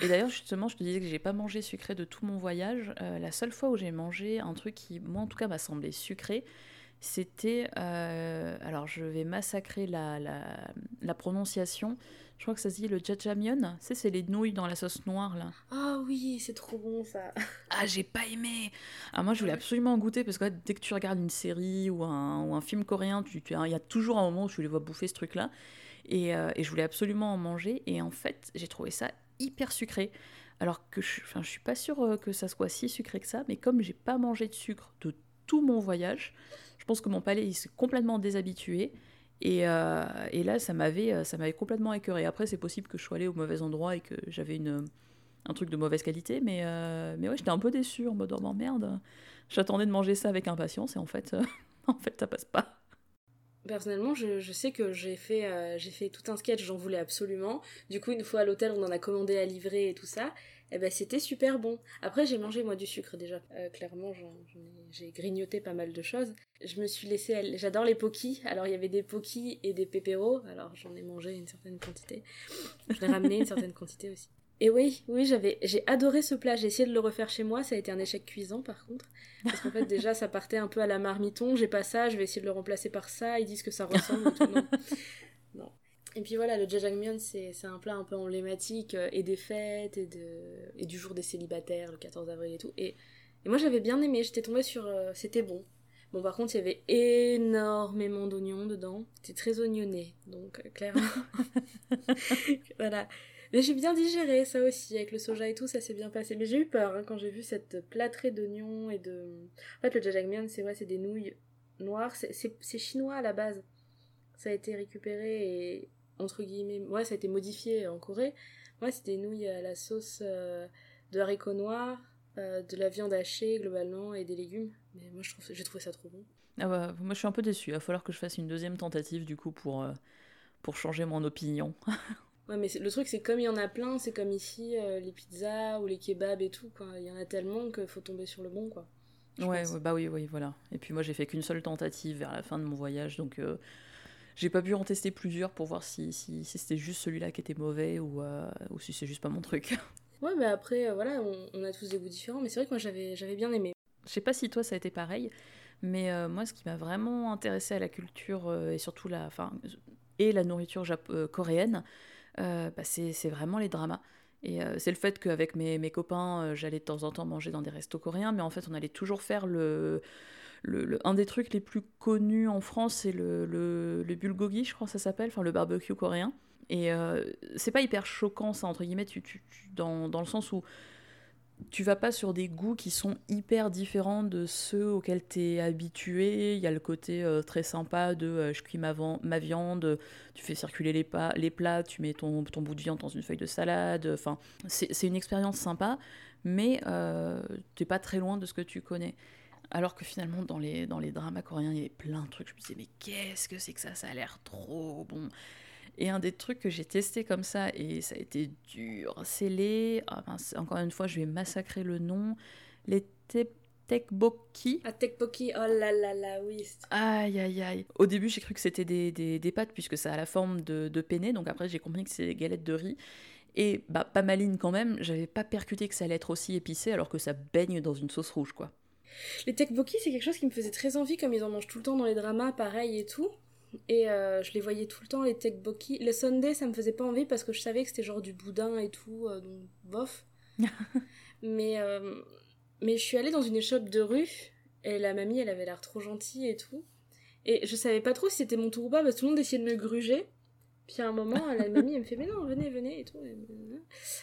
Et d'ailleurs, justement, je te disais que j'ai pas mangé sucré de tout mon voyage. Euh, la seule fois où j'ai mangé un truc qui, moi en tout cas, m'a semblé sucré, c'était. euh, alors, je vais massacrer la, la prononciation. Je crois que ça se dit le jajamion. Tu sais, c'est les nouilles dans la sauce noire, là. Ah oui, c'est trop bon ça. <laughs> Ah, j'ai pas aimé Ah, moi, je voulais absolument en goûter parce que ouais, dès que tu regardes une série ou un, ou un film coréen, tu- tu- il y a toujours un moment où tu les vois bouffer ce truc-là. Et, euh, et je voulais absolument en manger. Et en fait, j'ai trouvé ça hyper sucré. Alors que je, enfin, je suis pas sûre euh, que ça soit si sucré que ça, mais comme j'ai pas mangé de sucre de tout mon voyage, je pense que mon palais il s'est complètement déshabitué. Et, euh, et là, ça m'avait, euh, ça m'avait complètement écœuré. Après, c'est possible que je sois allée au mauvais endroit et que j'avais une, un truc de mauvaise qualité, mais, euh, mais ouais, j'étais un peu déçue en mode oh merde. J'attendais de manger ça avec impatience et en fait, <laughs> en fait, ça passe pas. Personnellement, je, sais que j'ai fait, j'ai fait tout un sketch, j'en voulais absolument. Du coup, une fois à l'hôtel, on en a commandé à livrer et tout ça. Et ben, c'était super bon. Après, j'ai mangé moi du sucre déjà. Euh, clairement, j'ai grignoté pas mal de choses. Je me suis laissée. J'adore les pokis. Alors, il y avait des pokis et des pépéros. Alors, j'en ai mangé une certaine quantité. Je l'ai ramené une certaine quantité aussi. Et oui, oui, j'avais, j'ai adoré ce plat. J'ai essayé de le refaire chez moi. Ça a été un échec cuisant, par contre. Parce qu'en fait, déjà, ça partait un peu à la marmiton. J'ai pas ça, je vais essayer de le remplacer par ça. Ils disent que ça ressemble. Et puis voilà, le jajangmyeon, c'est un plat un peu emblématique euh, et des fêtes et, de, et du jour des célibataires, le 14 avril et tout. Et, et moi, j'avais bien aimé. J'étais tombée sur. euh, C'était bon. Bon, par contre, il y avait énormément d'oignons dedans. C'était très oignonné. Donc, euh, clairement. <laughs> voilà. Mais j'ai bien digéré ça aussi, avec le soja et tout, ça s'est bien passé. Mais j'ai eu peur hein, quand j'ai vu cette plâtrée d'oignons et de... En fait, le jajangmyeon, c'est vrai, c'est des nouilles noires. C'est chinois à la base. Ça a été récupéré et, entre guillemets... Ouais, ça a été modifié en Corée. Ouais, c'est des nouilles à la sauce euh, de haricots noirs, euh, de la viande hachée, globalement, et des légumes. Mais moi, je trouve, j'ai trouvé ça trop bon. Ah bah, moi, je suis un peu déçue. Il va falloir que je fasse une deuxième tentative du coup pour, euh, pour changer mon opinion. <laughs> Ouais, mais le truc, c'est comme il y en a plein, c'est comme ici, euh, les pizzas ou les kebabs et tout, quoi. Il y en a tellement qu'il faut tomber sur le bon, quoi. Ouais, bah oui, oui, voilà. Et puis moi, j'ai fait qu'une seule tentative vers la fin de mon voyage, donc euh, j'ai pas pu en tester plusieurs pour voir si, si, si c'était juste celui-là qui était mauvais ou, euh, ou si c'est juste pas mon truc. <laughs> Ouais, mais après, euh, voilà, on, on a tous des goûts différents, mais c'est vrai que moi, j'avais, j'avais bien aimé. Je sais pas si toi ça a été pareil, mais euh, moi, ce qui m'a vraiment intéressé à la culture euh, et surtout la, enfin, et la nourriture jap- euh, coréenne, euh, bah, c'est c'est vraiment les dramas. Et euh, c'est le fait qu'avec mes, mes copains, euh, j'allais de temps en temps manger dans des restos coréens, mais en fait, on allait toujours faire le, un des trucs les plus connus en France, c'est le, bulgogi, je crois que ça s'appelle, enfin le barbecue coréen. Et euh, c'est pas hyper choquant, ça, entre guillemets, dans, le sens où tu vas pas sur des goûts qui sont hyper différents de ceux auxquels tu es habitué. Il y a le côté euh, très sympa de euh, je cuis ma, viande, tu fais circuler les, plats, tu mets ton, bout de viande dans une feuille de salade. Enfin, c'est c'est une expérience sympa, mais euh, t'es pas très loin de ce que tu connais. Alors que finalement, dans les, dans les dramas coréens, il y avait plein de trucs. Je me disais, mais qu'est-ce que c'est que ça? Ça a l'air trop bon. Et un des trucs que j'ai testé comme ça, et ça a été dur, c'est les. ah mince, encore une fois, je vais massacrer le nom. Les te- tekbokki. Ah, tteokbokki, oh là là là, oui. Aïe aïe aïe. Au début, j'ai cru que c'était des, des, des pâtes, puisque ça a la forme de, de penne. Donc après, j'ai compris que c'est des galettes de riz. Et bah, pas maline quand même, j'avais pas percuté que ça allait être aussi épicé, alors que ça baigne dans une sauce rouge, quoi. Les tteokbokki, c'est quelque chose qui me faisait très envie, comme ils en mangent tout le temps dans les dramas, pareil et tout. Et euh, je les voyais tout le temps, les tteokbokki. Le sundae, ça me faisait pas envie parce que je savais que c'était genre du boudin et tout, euh, donc bof. <laughs> mais, euh, mais je suis allée dans une échoppe de rue, et la mamie, elle avait l'air trop gentille et tout. Et je savais pas trop si c'était mon tour ou pas, parce que tout le monde essayait de me gruger. Puis à un moment, la <laughs> mamie, elle me fait Mais non, venez, venez et tout.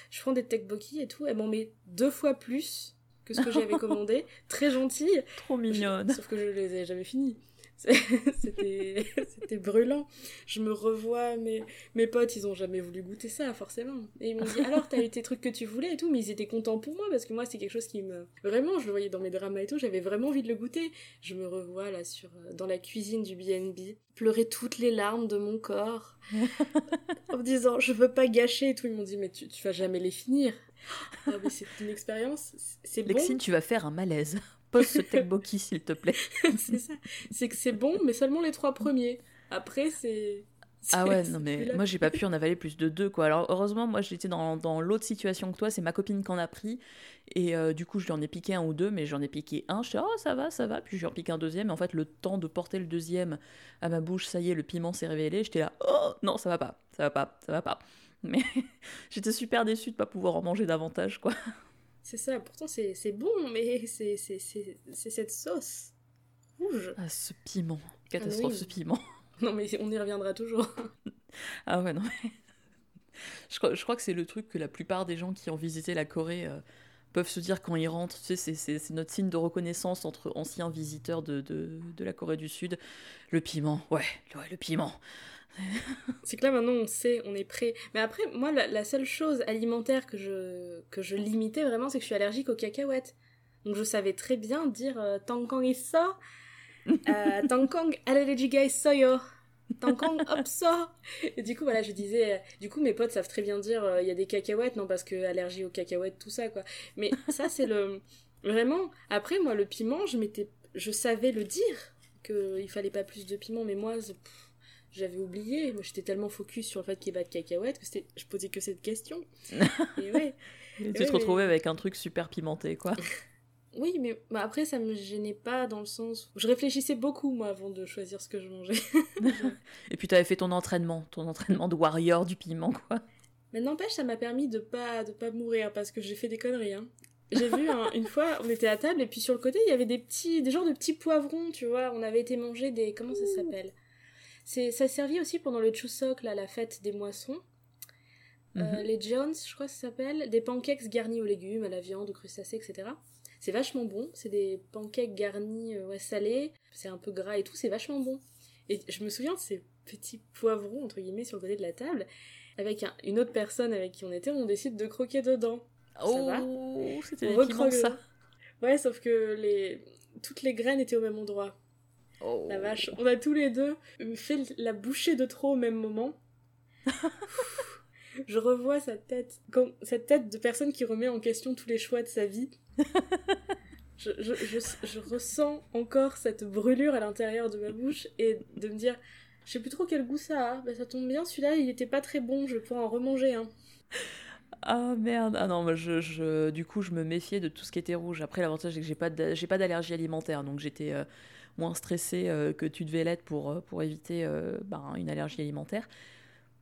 Je prends des tteokbokki et tout. Elle m'en met deux fois plus que ce que j'avais <laughs> commandé. Très gentille. Trop mignonne. Sauf que je les ai jamais finis. <laughs> C'était brûlant. Je me revois, mes, mes potes, ils ont jamais voulu goûter ça, forcément. Et ils m'ont dit, alors, t'as eu tes trucs que tu voulais et tout, mais ils étaient contents pour moi, parce que moi, c'est quelque chose qui me... Vraiment, je le voyais dans mes dramas et tout, j'avais vraiment envie de le goûter. Je me revois, là, sur, euh, dans la cuisine du B&B, pleurer toutes les larmes de mon corps, <laughs> en me disant, je veux pas gâcher et tout. Ils m'ont dit, mais tu, tu vas jamais les finir. Ah, mais c'est une expérience, c'est bon. Lexine, tu vas faire un malaise. Pose ce tekbokki, s'il te plaît. <laughs> c'est ça. C'est que c'est bon, mais seulement les trois premiers. Après, c'est Ah ouais, non mais moi j'ai pas pu en avaler plus de deux quoi. Alors heureusement moi j'étais dans, dans l'autre situation que toi, c'est ma copine qui en a pris et euh, du coup je lui en ai piqué un ou deux mais j'en ai piqué un, je suis oh ça va ça va puis je lui en piqué un deuxième et en fait le temps de porter le deuxième à ma bouche, ça y est le piment s'est révélé, j'étais là oh non ça va pas, ça va pas, ça va pas. Mais <laughs> j'étais super déçue de pas pouvoir en manger davantage quoi. C'est ça, pourtant c'est bon, mais <laughs> c'est cette sauce rouge. Ah ce piment, catastrophe oui. ce piment. <laughs> Non mais on y reviendra toujours. Ah ouais, non. mais- <laughs> je, crois, je crois que c'est le truc que la plupart des gens qui ont visité la Corée euh, peuvent se dire quand ils rentrent. Tu sais, c'est notre signe de reconnaissance entre anciens visiteurs de, de, de la Corée du Sud. Le piment, ouais, ouais, le piment. C'est que là maintenant on sait, on est prêt. Mais après, moi la, la seule chose alimentaire que je, que je limitais vraiment, c'est que je suis allergique aux cacahuètes. Donc je savais très bien dire euh, Tangkang iso, euh, <laughs> Tangkang allergiga isoyo, Tangkang opso. Et du coup voilà, je disais, euh, du coup mes potes savent très bien dire euh, il y a des cacahuètes, non parce que allergie aux cacahuètes, tout ça quoi. Mais ça c'est le vraiment. Après moi le piment, je m'étais, je savais le dire qu'il fallait pas plus de piment, mais moi pff, j'avais oublié. Moi, j'étais tellement focus sur le fait qu'il y ait pas de cacahuètes que je posais que cette question. <laughs> Et ouais. Et tu Ouais, te mais- retrouvais avec un truc super pimenté, quoi. <laughs> Oui, mais bah, après, ça me gênait pas dans le sens. où Je réfléchissais beaucoup, moi, avant de choisir ce que je mangeais. <laughs> Et puis t'avais fait ton entraînement, ton entraînement de warrior du piment, quoi. Mais n'empêche, ça m'a permis de pas, de pas mourir parce que j'ai fait des conneries. Hein. J'ai vu hein, une fois, on était à table et puis sur le côté, il y avait des petits, des genres de petits poivrons, tu vois. On avait été manger des. Comment ça s'appelle? C'est, Ça servait aussi pendant le Chuseok, là, la fête des moissons. Euh, Mhm. les Jones, je crois que ça s'appelle, des pancakes garnis aux légumes, à la viande, aux crustacés, etc. C'est vachement bon. C'est des pancakes garnis euh, ouais, salés. C'est un peu gras et tout. C'est vachement bon. Et je me souviens de ces petits poivrons entre guillemets sur le côté de la table. Avec un- une autre personne avec qui on était, on décide de croquer dedans. va? Oh, c'était On des piments, recroque ça. Ouais, sauf que les toutes les graines étaient au même endroit. Oh. La vache. On a tous les deux fait la bouchée de trop au même moment. <laughs> Je revois sa tête, comme, cette tête de personne qui remet en question tous les choix de sa vie. <laughs> je, je, je, je ressens encore cette brûlure à l'intérieur de ma bouche et de me dire, je sais plus trop quel goût ça a. Bah, ça tombe bien, celui-là, il était pas très bon, je pouvoir en remanger un. Ah merde, ah non, je, je- du coup je me méfiais de tout ce qui était rouge. Après l'avantage c'est que j'ai pas j'ai pas d'allergie alimentaire, donc j'étais euh, moins stressée euh, que tu devais l'être pour, euh, pour éviter euh, ben, une allergie alimentaire.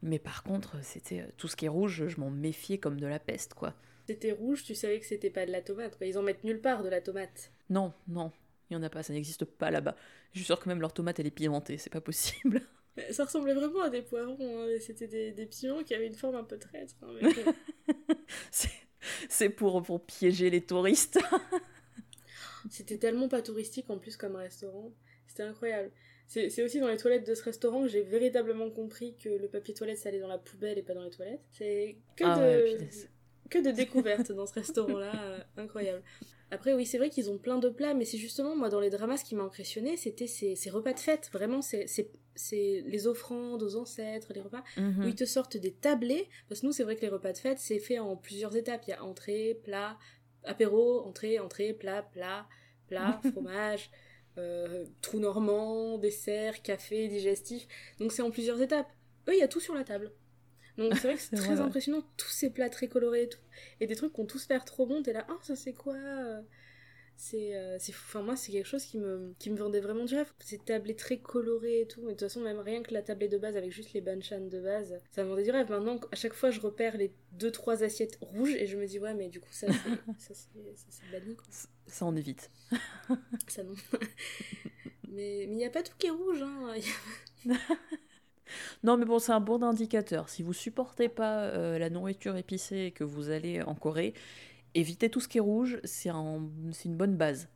Mais par contre, c'était tout ce qui est rouge, je m'en méfiais comme de la peste, quoi. C'était rouge, tu savais que c'était pas de la tomate. quoi. Ils en mettent nulle part de la tomate. Non, non, il y en a pas, ça n'existe pas là-bas. Je suis sûre que même leur tomate elle est pimentée, c'est pas possible. <laughs> Ça ressemblait vraiment à des poivrons. hein, C'était des, des piments qui avaient une forme un peu traître. hein, mais <laughs> c'est pour, pour piéger les touristes. <laughs> C'était tellement pas touristique en plus comme restaurant. C'était incroyable. C'est aussi dans les toilettes de ce restaurant que j'ai véritablement compris que le papier toilette ça allait dans la poubelle et pas dans les toilettes. C'est que, Ah de... ouais, que de découvertes dans ce restaurant-là. euh, incroyable. Après, oui, c'est vrai qu'ils ont plein de plats, mais c'est justement, moi, dans les dramas, ce qui m'a impressionné, c'était ces, ces repas de fête. Vraiment, c'est les offrandes aux ancêtres, les repas où Mhm. ils te sortent des tablés. Parce que nous, c'est vrai que les repas de fête, c'est fait en plusieurs étapes. Il y a entrée, plat, apéro, entrée, entrée, plat, plat, plat, <laughs> fromage, euh, trou normand, dessert, café, digestif. Donc c'est en plusieurs étapes. Eux, il y a tout sur la table. Donc c'est vrai que <laughs> c'est très vrai, ouais. impressionnant, tous ces plats très colorés et tout. Et des trucs qui ont tous l'air trop bons, t'es là, ah, ça c'est quoi euh? C'est euh, enfin moi c'est quelque chose qui me qui me vendait vraiment du rêve. Ces tablés très colorés et tout. Mais de toute façon même rien que la tablée de base avec juste les banchan de base ça me vendait du rêve. Maintenant à chaque fois je repère les deux trois assiettes rouges et je me dis ouais mais du coup ça c'est <laughs> ça ça, banni quoi. Ça on évite. <laughs> ça non. <laughs> Mais mais il y a pas tout qui est rouge hein. Non, mais bon, c'est un bon indicateur. Si vous supportez pas euh, la nourriture épicée et que vous allez en Corée, évitez tout ce qui est rouge, c'est un- c'est une bonne base.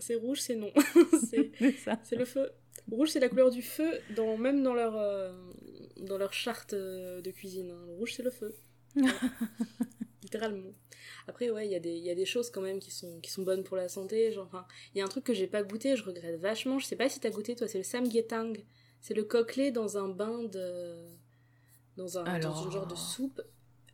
c'est rouge c'est non <laughs> <laughs> c'est le feu rouge c'est la couleur du feu dans même dans leur euh, dans leur charte euh, de cuisine hein. le rouge c'est le feu <laughs> Ouais. littéralement après ouais il y a des il y a des choses quand même qui sont qui sont bonnes pour la santé genre il y a un truc que j'ai pas goûté je regrette vachement je sais pas si t'as goûté toi c'est le samgyetang c'est le coquelet dans un bain de dans un Alors. dans un genre de soupe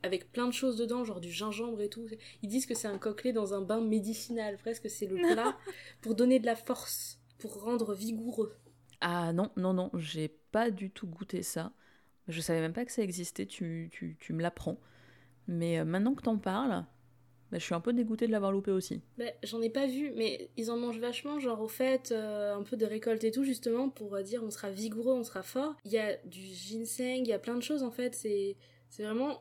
avec plein de choses dedans, genre du gingembre et tout. Ils disent que c'est un coquelet dans un bain médicinal, presque c'est le plat <laughs> pour donner de la force, pour rendre vigoureux. Ah non, non, non, j'ai pas du tout goûté ça. Je savais même pas que ça existait, tu, tu, tu me l'apprends. Mais euh, maintenant que t'en parles, bah, je suis un peu dégoûtée de l'avoir loupé aussi. Bah, J'en ai pas vu, mais ils en mangent vachement, genre au fait, euh, un peu de récolte et tout, justement, pour euh, dire on sera vigoureux, on sera fort. Il y a du ginseng, il y a plein de choses en fait, c'est c'est vraiment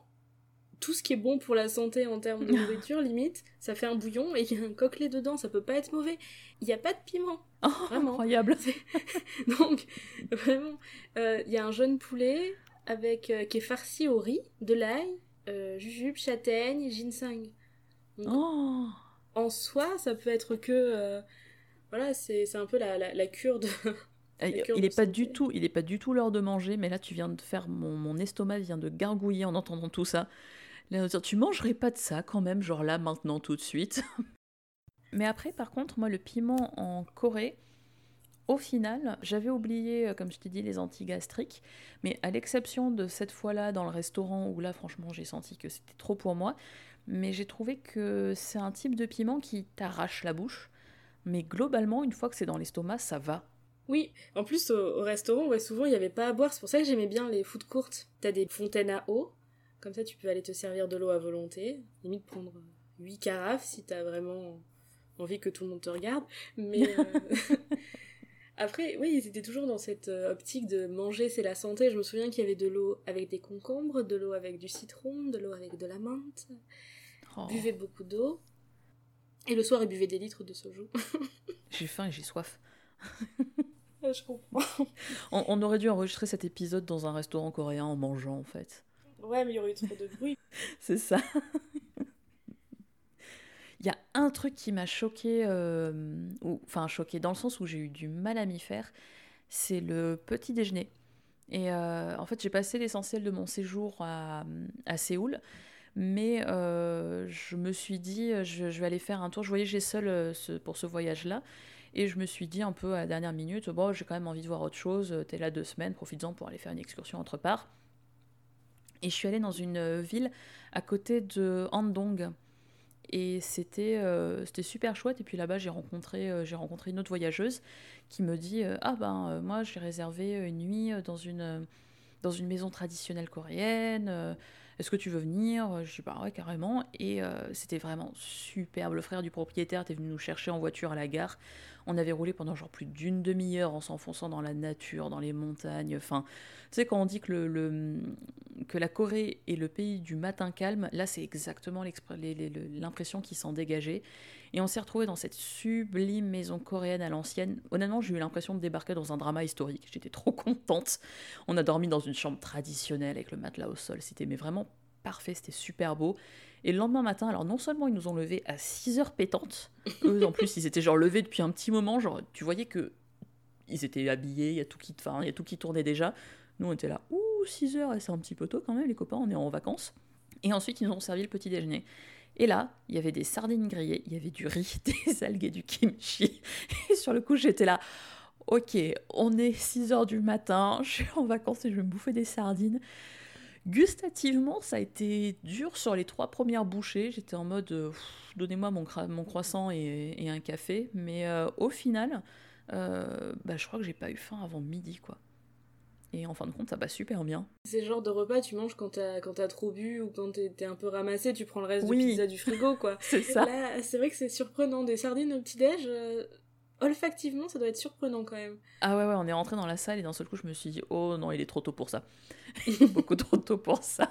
tout ce qui est bon pour la santé en termes de nourriture, limite. Ça fait un bouillon et il y a un coquelet dedans, ça peut pas être mauvais. Il y a pas de piment. Oh, Vraiment. incroyable. <laughs> Donc, vraiment, euh, il y a un jeune poulet avec, euh, qui est farci au riz, de l'ail, euh, jujube, châtaigne, ginseng. Donc, Oh. en soi, ça peut être que. euh, voilà, c'est un peu la, la, la cure de. Il de est pas du tout, il est pas du tout l'heure de manger, mais là tu viens de faire mon, mon estomac vient de gargouiller en entendant tout ça. Là, dire, tu mangerais pas de ça quand même, genre là maintenant tout de suite. <laughs> mais après, par contre, moi le piment en Corée, au final, j'avais oublié, euh, comme je t'ai dit, les antigastriques, mais à l'exception de cette fois-là dans le restaurant où là franchement j'ai senti que c'était trop pour moi, mais j'ai trouvé que c'est un type de piment qui t'arrache la bouche. Mais globalement, une fois que c'est dans l'estomac, ça va. Oui, en plus, au, au restaurant, ouais, souvent, il n'y avait pas à boire. C'est pour ça que j'aimais bien les food courtes. T'as des fontaines à eau. Comme ça, tu peux aller te servir de l'eau à volonté. Limite, prendre 8 carafes si t'as vraiment envie que tout le monde te regarde. Mais euh, <laughs> <laughs> après, oui, ils étaient toujours dans cette euh, optique de manger, c'est la santé. Je me souviens qu'il y avait de l'eau avec des concombres, de l'eau avec du citron, de l'eau avec de la menthe. Oh. Buvez beaucoup d'eau. Et le soir, ils buvaient des litres de soju. <laughs> J'ai faim et j'ai soif. je comprends. On, on aurait dû enregistrer cet épisode dans un restaurant coréen en mangeant en fait. Ouais, mais il y aurait eu trop de bruit. <laughs> C'est ça. Il y a un truc qui m'a choqué, euh, ou enfin choqué dans le sens où j'ai eu du mal à m'y faire, c'est le petit déjeuner. Et euh, en fait, j'ai passé l'essentiel de mon séjour à, Séoul, mais euh, je me suis dit, je, vais aller faire un tour. Je voyageais seule pour ce voyage-là, et je me suis dit un peu à la dernière minute, bon, j'ai quand même envie de voir autre chose. T'es là deux semaines, profites-en pour aller faire une excursion autre part. Et je suis allée dans une euh, ville à côté de Handong. Et c'était euh, c'était super chouette. Et puis là-bas, j'ai rencontré, euh, j'ai rencontré une autre voyageuse qui me dit Ah ben, moi, j'ai réservé une nuit dans une, dans une maison traditionnelle coréenne. Est-ce que tu veux venir? Je dis Bah ouais, carrément. Et c'était vraiment superbe. Le frère du propriétaire était venu nous chercher en voiture à la gare. On avait roulé pendant genre plus d'une demi-heure en s'enfonçant dans la nature, dans les montagnes. Enfin, tu sais, quand on dit que, la Corée est le pays du matin calme, là, c'est exactement l'impression qui s'en dégageait. Et on s'est retrouvé dans cette sublime maison coréenne à l'ancienne. Honnêtement, j'ai eu l'impression de débarquer dans un drama historique. J'étais trop contente. On a dormi dans une chambre traditionnelle avec le matelas au sol. C'était vraiment parfait, c'était super beau. Et le lendemain matin, alors non seulement ils nous ont levés à 6 heures pétantes, eux en plus ils étaient genre levés depuis un petit moment, genre tu voyais que ils étaient habillés, il y a tout qui, il y a tout qui tournait déjà. Nous on était là, ouh 6 heures, c'est un petit peu tôt quand même les copains, on est en vacances. Et ensuite ils nous ont servi le petit déjeuner. Et là, il y avait des sardines grillées, il y avait du riz, <laughs> des algues et du kimchi. Et sur le coup, j'étais là, ok, on est 6 heures du matin, je suis en vacances et je vais me bouffer des sardines. Gustativement, ça a été dur sur les trois premières bouchées. J'étais en mode, euh, donnez-moi mon, croissant et, et un café. Mais euh, au final, euh, bah, je crois que j'ai pas eu faim avant midi, quoi. Et en fin de compte, ça va super bien. C'est le genre de repas tu manges quand t'as quand t'as trop bu ou quand t'es un peu ramassé, tu prends le reste Oui. de pizza du frigo quoi. <laughs> C'est ça. C'est vrai que c'est surprenant. Des sardines au petit-déj, olfactivement, ça doit être surprenant quand même. Ah ouais, ouais, on est rentré dans la salle et d'un seul coup, je me suis dit, oh non, il est trop tôt pour ça. <laughs> Il est beaucoup trop tôt pour ça.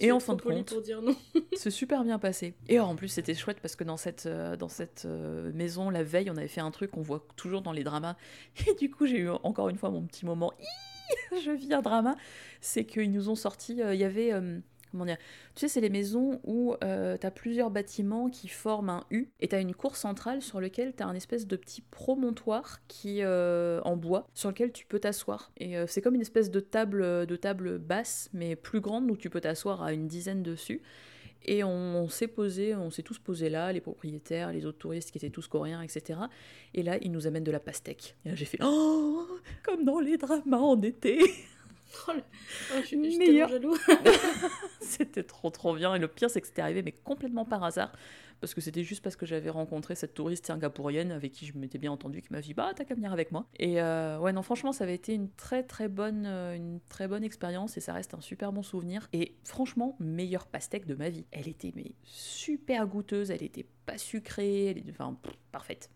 Et en fin de compte-. <laughs> C'est super bien passé. Et alors, en plus, c'était chouette parce que dans cette, euh, dans cette euh, maison, la veille, on avait fait un truc qu'on voit toujours dans les dramas. <laughs> Et du coup, j'ai eu encore une fois mon petit moment. Je vis un drama. C'est qu'ils nous ont sorti. euh, Il y avait. Tu sais, c'est les maisons où euh, tu as plusieurs bâtiments qui forment un U. Et tu as une cour centrale sur lequel tu as un espèce de petit promontoire qui, euh, en bois sur lequel tu peux t'asseoir. Et euh, c'est comme une espèce de table, de table basse, mais plus grande, où tu peux t'asseoir à une dizaine dessus. Et on, on s'est posé, on s'est tous posés là, les propriétaires, les autres touristes qui étaient tous coréens, etc. Et là, ils nous amènent de la pastèque. Et là, j'ai fait Oh Comme dans les dramas en été <laughs> Oh, oh, je, je suis Meilleur. tellement jaloux. <laughs> C'était trop trop bien. Et le pire, c'est que c'était arrivé, mais complètement par hasard. Parce que c'était juste parce que j'avais rencontré cette touriste singapourienne avec qui je m'étais bien entendu, qui m'a dit Bah, t'as qu'à venir avec moi. Et euh, ouais, non, franchement, ça avait été une très très bonne, euh, une très bonne expérience et ça reste un super bon souvenir. Et franchement, meilleure pastèque de ma vie. Elle était mais super goûteuse, elle était pas sucrée, elle était enfin pff, parfaite.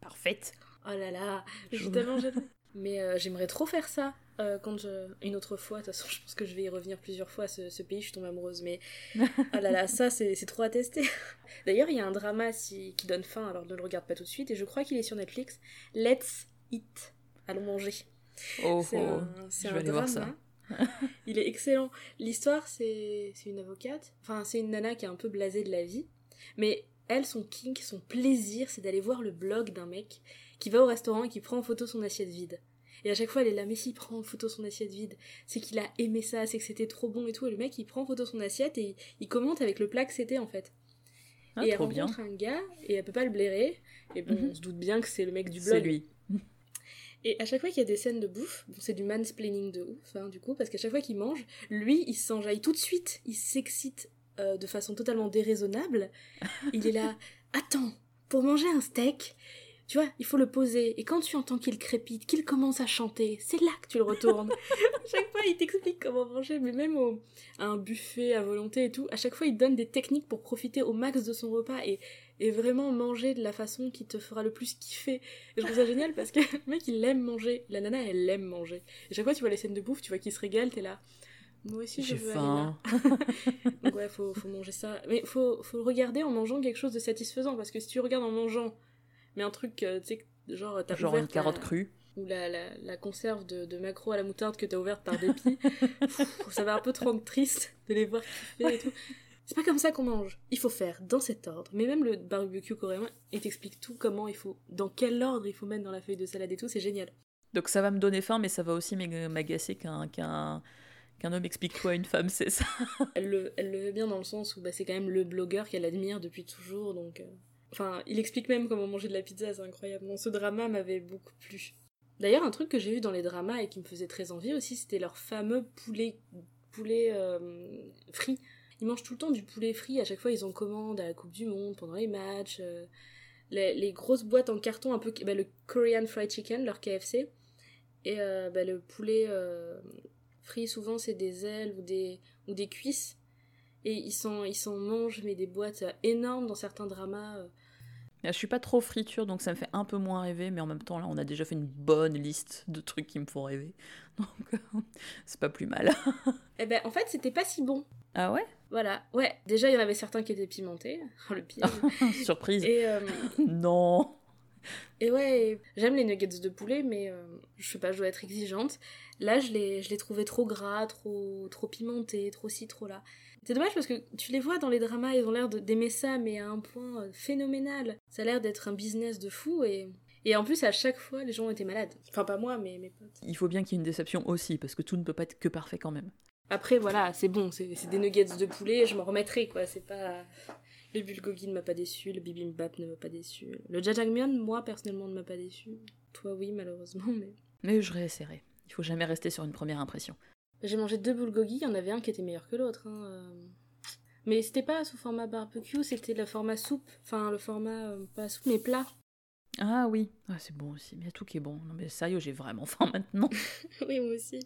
Parfaite. Oh là là, je suis Je- tellement jaloux. Mais euh, j'aimerais trop faire ça euh, quand je... une autre fois. De toute façon, je pense que je vais y revenir plusieurs fois. Ce, ce pays, je suis tombée amoureuse. Mais oh <laughs> là là, ça, c'est trop à tester. <laughs> D'ailleurs, il y a un drama si... qui donne faim, alors ne le regarde pas tout de suite. Et je crois qu'il est sur Netflix. Let's Eat. Allons manger. Oh, C'est oh. un, je un voir ça. <laughs> Il est excellent. L'histoire, c'est c'est une avocate. Enfin, c'est une nana qui est un peu blasée de la vie. Mais elle, son kink, son plaisir, c'est d'aller voir le blog d'un mec qui va au restaurant et qui prend en photo son assiette vide. Et à chaque fois, elle est là, mais s'il prend en photo son assiette vide, c'est qu'il a aimé ça, c'est que c'était trop bon et tout. Et le mec, il prend en photo son assiette et il, commente avec le plat que c'était en fait. Ah, et elle trop bien. rencontre un gars et elle peut pas le blairer. Et bon, Mhm. on se doute bien que c'est le mec du blog. C'est lui. <laughs> Et à chaque fois qu'il y a des scènes de bouffe, bon, c'est du mansplaining de ouf, hein, du coup, parce qu'à chaque fois qu'il mange, lui, il s'enjaille tout de suite, il s'excite euh, de façon totalement déraisonnable. <laughs> Il est là, attends, pour manger un steak, tu vois, il faut le poser, et quand tu entends qu'il crépite, qu'il commence à chanter, c'est là que tu le retournes. <laughs> à chaque fois, il t'explique comment manger, mais même au, à un buffet à volonté et tout, à chaque fois, il donne des techniques pour profiter au max de son repas et, et vraiment manger de la façon qui te fera le plus kiffer. Et je trouve ça génial parce que le mec il aime manger, la nana elle aime manger. Et chaque fois tu vois les scènes de bouffe, tu vois qu'il se régale, t'es là. Moi aussi je veux faim. aller là. <laughs> Donc ouais, faut, faut manger ça. Mais faut, faut le regarder en mangeant quelque chose de satisfaisant parce que si tu regardes en mangeant, mais un truc, euh, tu sais, genre t'as Genre ouvert une carotte crue. ou la, la, la conserve de, de maquereau à la moutarde que t'as ouverte par dépit, <laughs> ça va un peu te rendre triste de les voir kiffer et tout. C'est pas comme ça qu'on mange. Il faut faire dans cet ordre. Mais même le barbecue coréen, il t'explique tout comment il faut, dans quel ordre il faut mettre dans la feuille de salade et tout, c'est génial. Donc ça va me donner faim, mais ça va aussi m'ag- m'agacer qu'un qu'un qu'un homme explique toi à une femme, c'est ça? Elle le, elle le veut bien dans le sens où bah, c'est quand même le blogueur qu'elle admire depuis toujours, donc... euh, Enfin, il explique même comment manger de la pizza, c'est incroyable. Ce drama m'avait beaucoup plu. D'ailleurs, un truc que j'ai vu dans les dramas et qui me faisait très envie aussi, c'était leur fameux poulet, poulet euh, frit. Ils mangent tout le temps du poulet frit, à chaque fois ils en commandent à la Coupe du Monde, pendant les matchs. euh, les, grosses boîtes en carton, un peu bah, le Korean Fried Chicken, leur KFC. Et euh, bah, le poulet frit, souvent c'est des ailes ou des, ou des cuisses. Et ils s'en ils s'en mangent, mais des boîtes euh, énormes dans certains dramas. euh. Je suis pas trop friture, donc ça me fait un peu moins rêver, mais en même temps, là, on a déjà fait une bonne liste de trucs qui me font rêver. <laughs> Donc, c'est pas plus mal. <laughs> Eh ben, en fait, c'était pas si bon. Ah ouais? Voilà, ouais. Déjà, il y en avait certains qui étaient pimentés. <laughs> Oh, le pire. Surprise. et, euh, Non et ouais, j'aime les nuggets de poulet, mais euh, je sais pas, je dois être exigeante. Là, je les, je les trouvais trop gras, trop, trop pimentés, trop ci, trop là. C'est dommage parce que tu les vois dans les dramas, ils ont l'air d'aimer ça, mais à un point euh, phénoménal. Ça a l'air d'être un business de fou et. Et en plus, à chaque fois, les gens ont été malades. Enfin, pas moi, mais mes potes. Il faut bien qu'il y ait une déception aussi, parce que tout ne peut pas être que parfait quand même. Après, voilà, c'est bon, c'est c'est des nuggets de poulet, je m'en remettrai, quoi. C'est pas. Le bulgogi ne m'a pas déçu, le bibimbap ne m'a pas déçu. Le jajangmyeon, moi, personnellement, ne m'a pas déçu. Toi, oui, malheureusement, mais. Mais je réessayerai. Il faut jamais rester sur une première impression. J'ai mangé deux bulgogi, il y en avait un qui était meilleur que l'autre. hein, euh. Mais c'était pas sous format barbecue, c'était le format soupe. Enfin, le format, euh, pas soupe, mais plat. Ah oui, ah, c'est bon aussi. Mais il y a tout qui est bon. Non mais sérieux, j'ai vraiment <laughs> faim maintenant. <laughs> oui, moi aussi.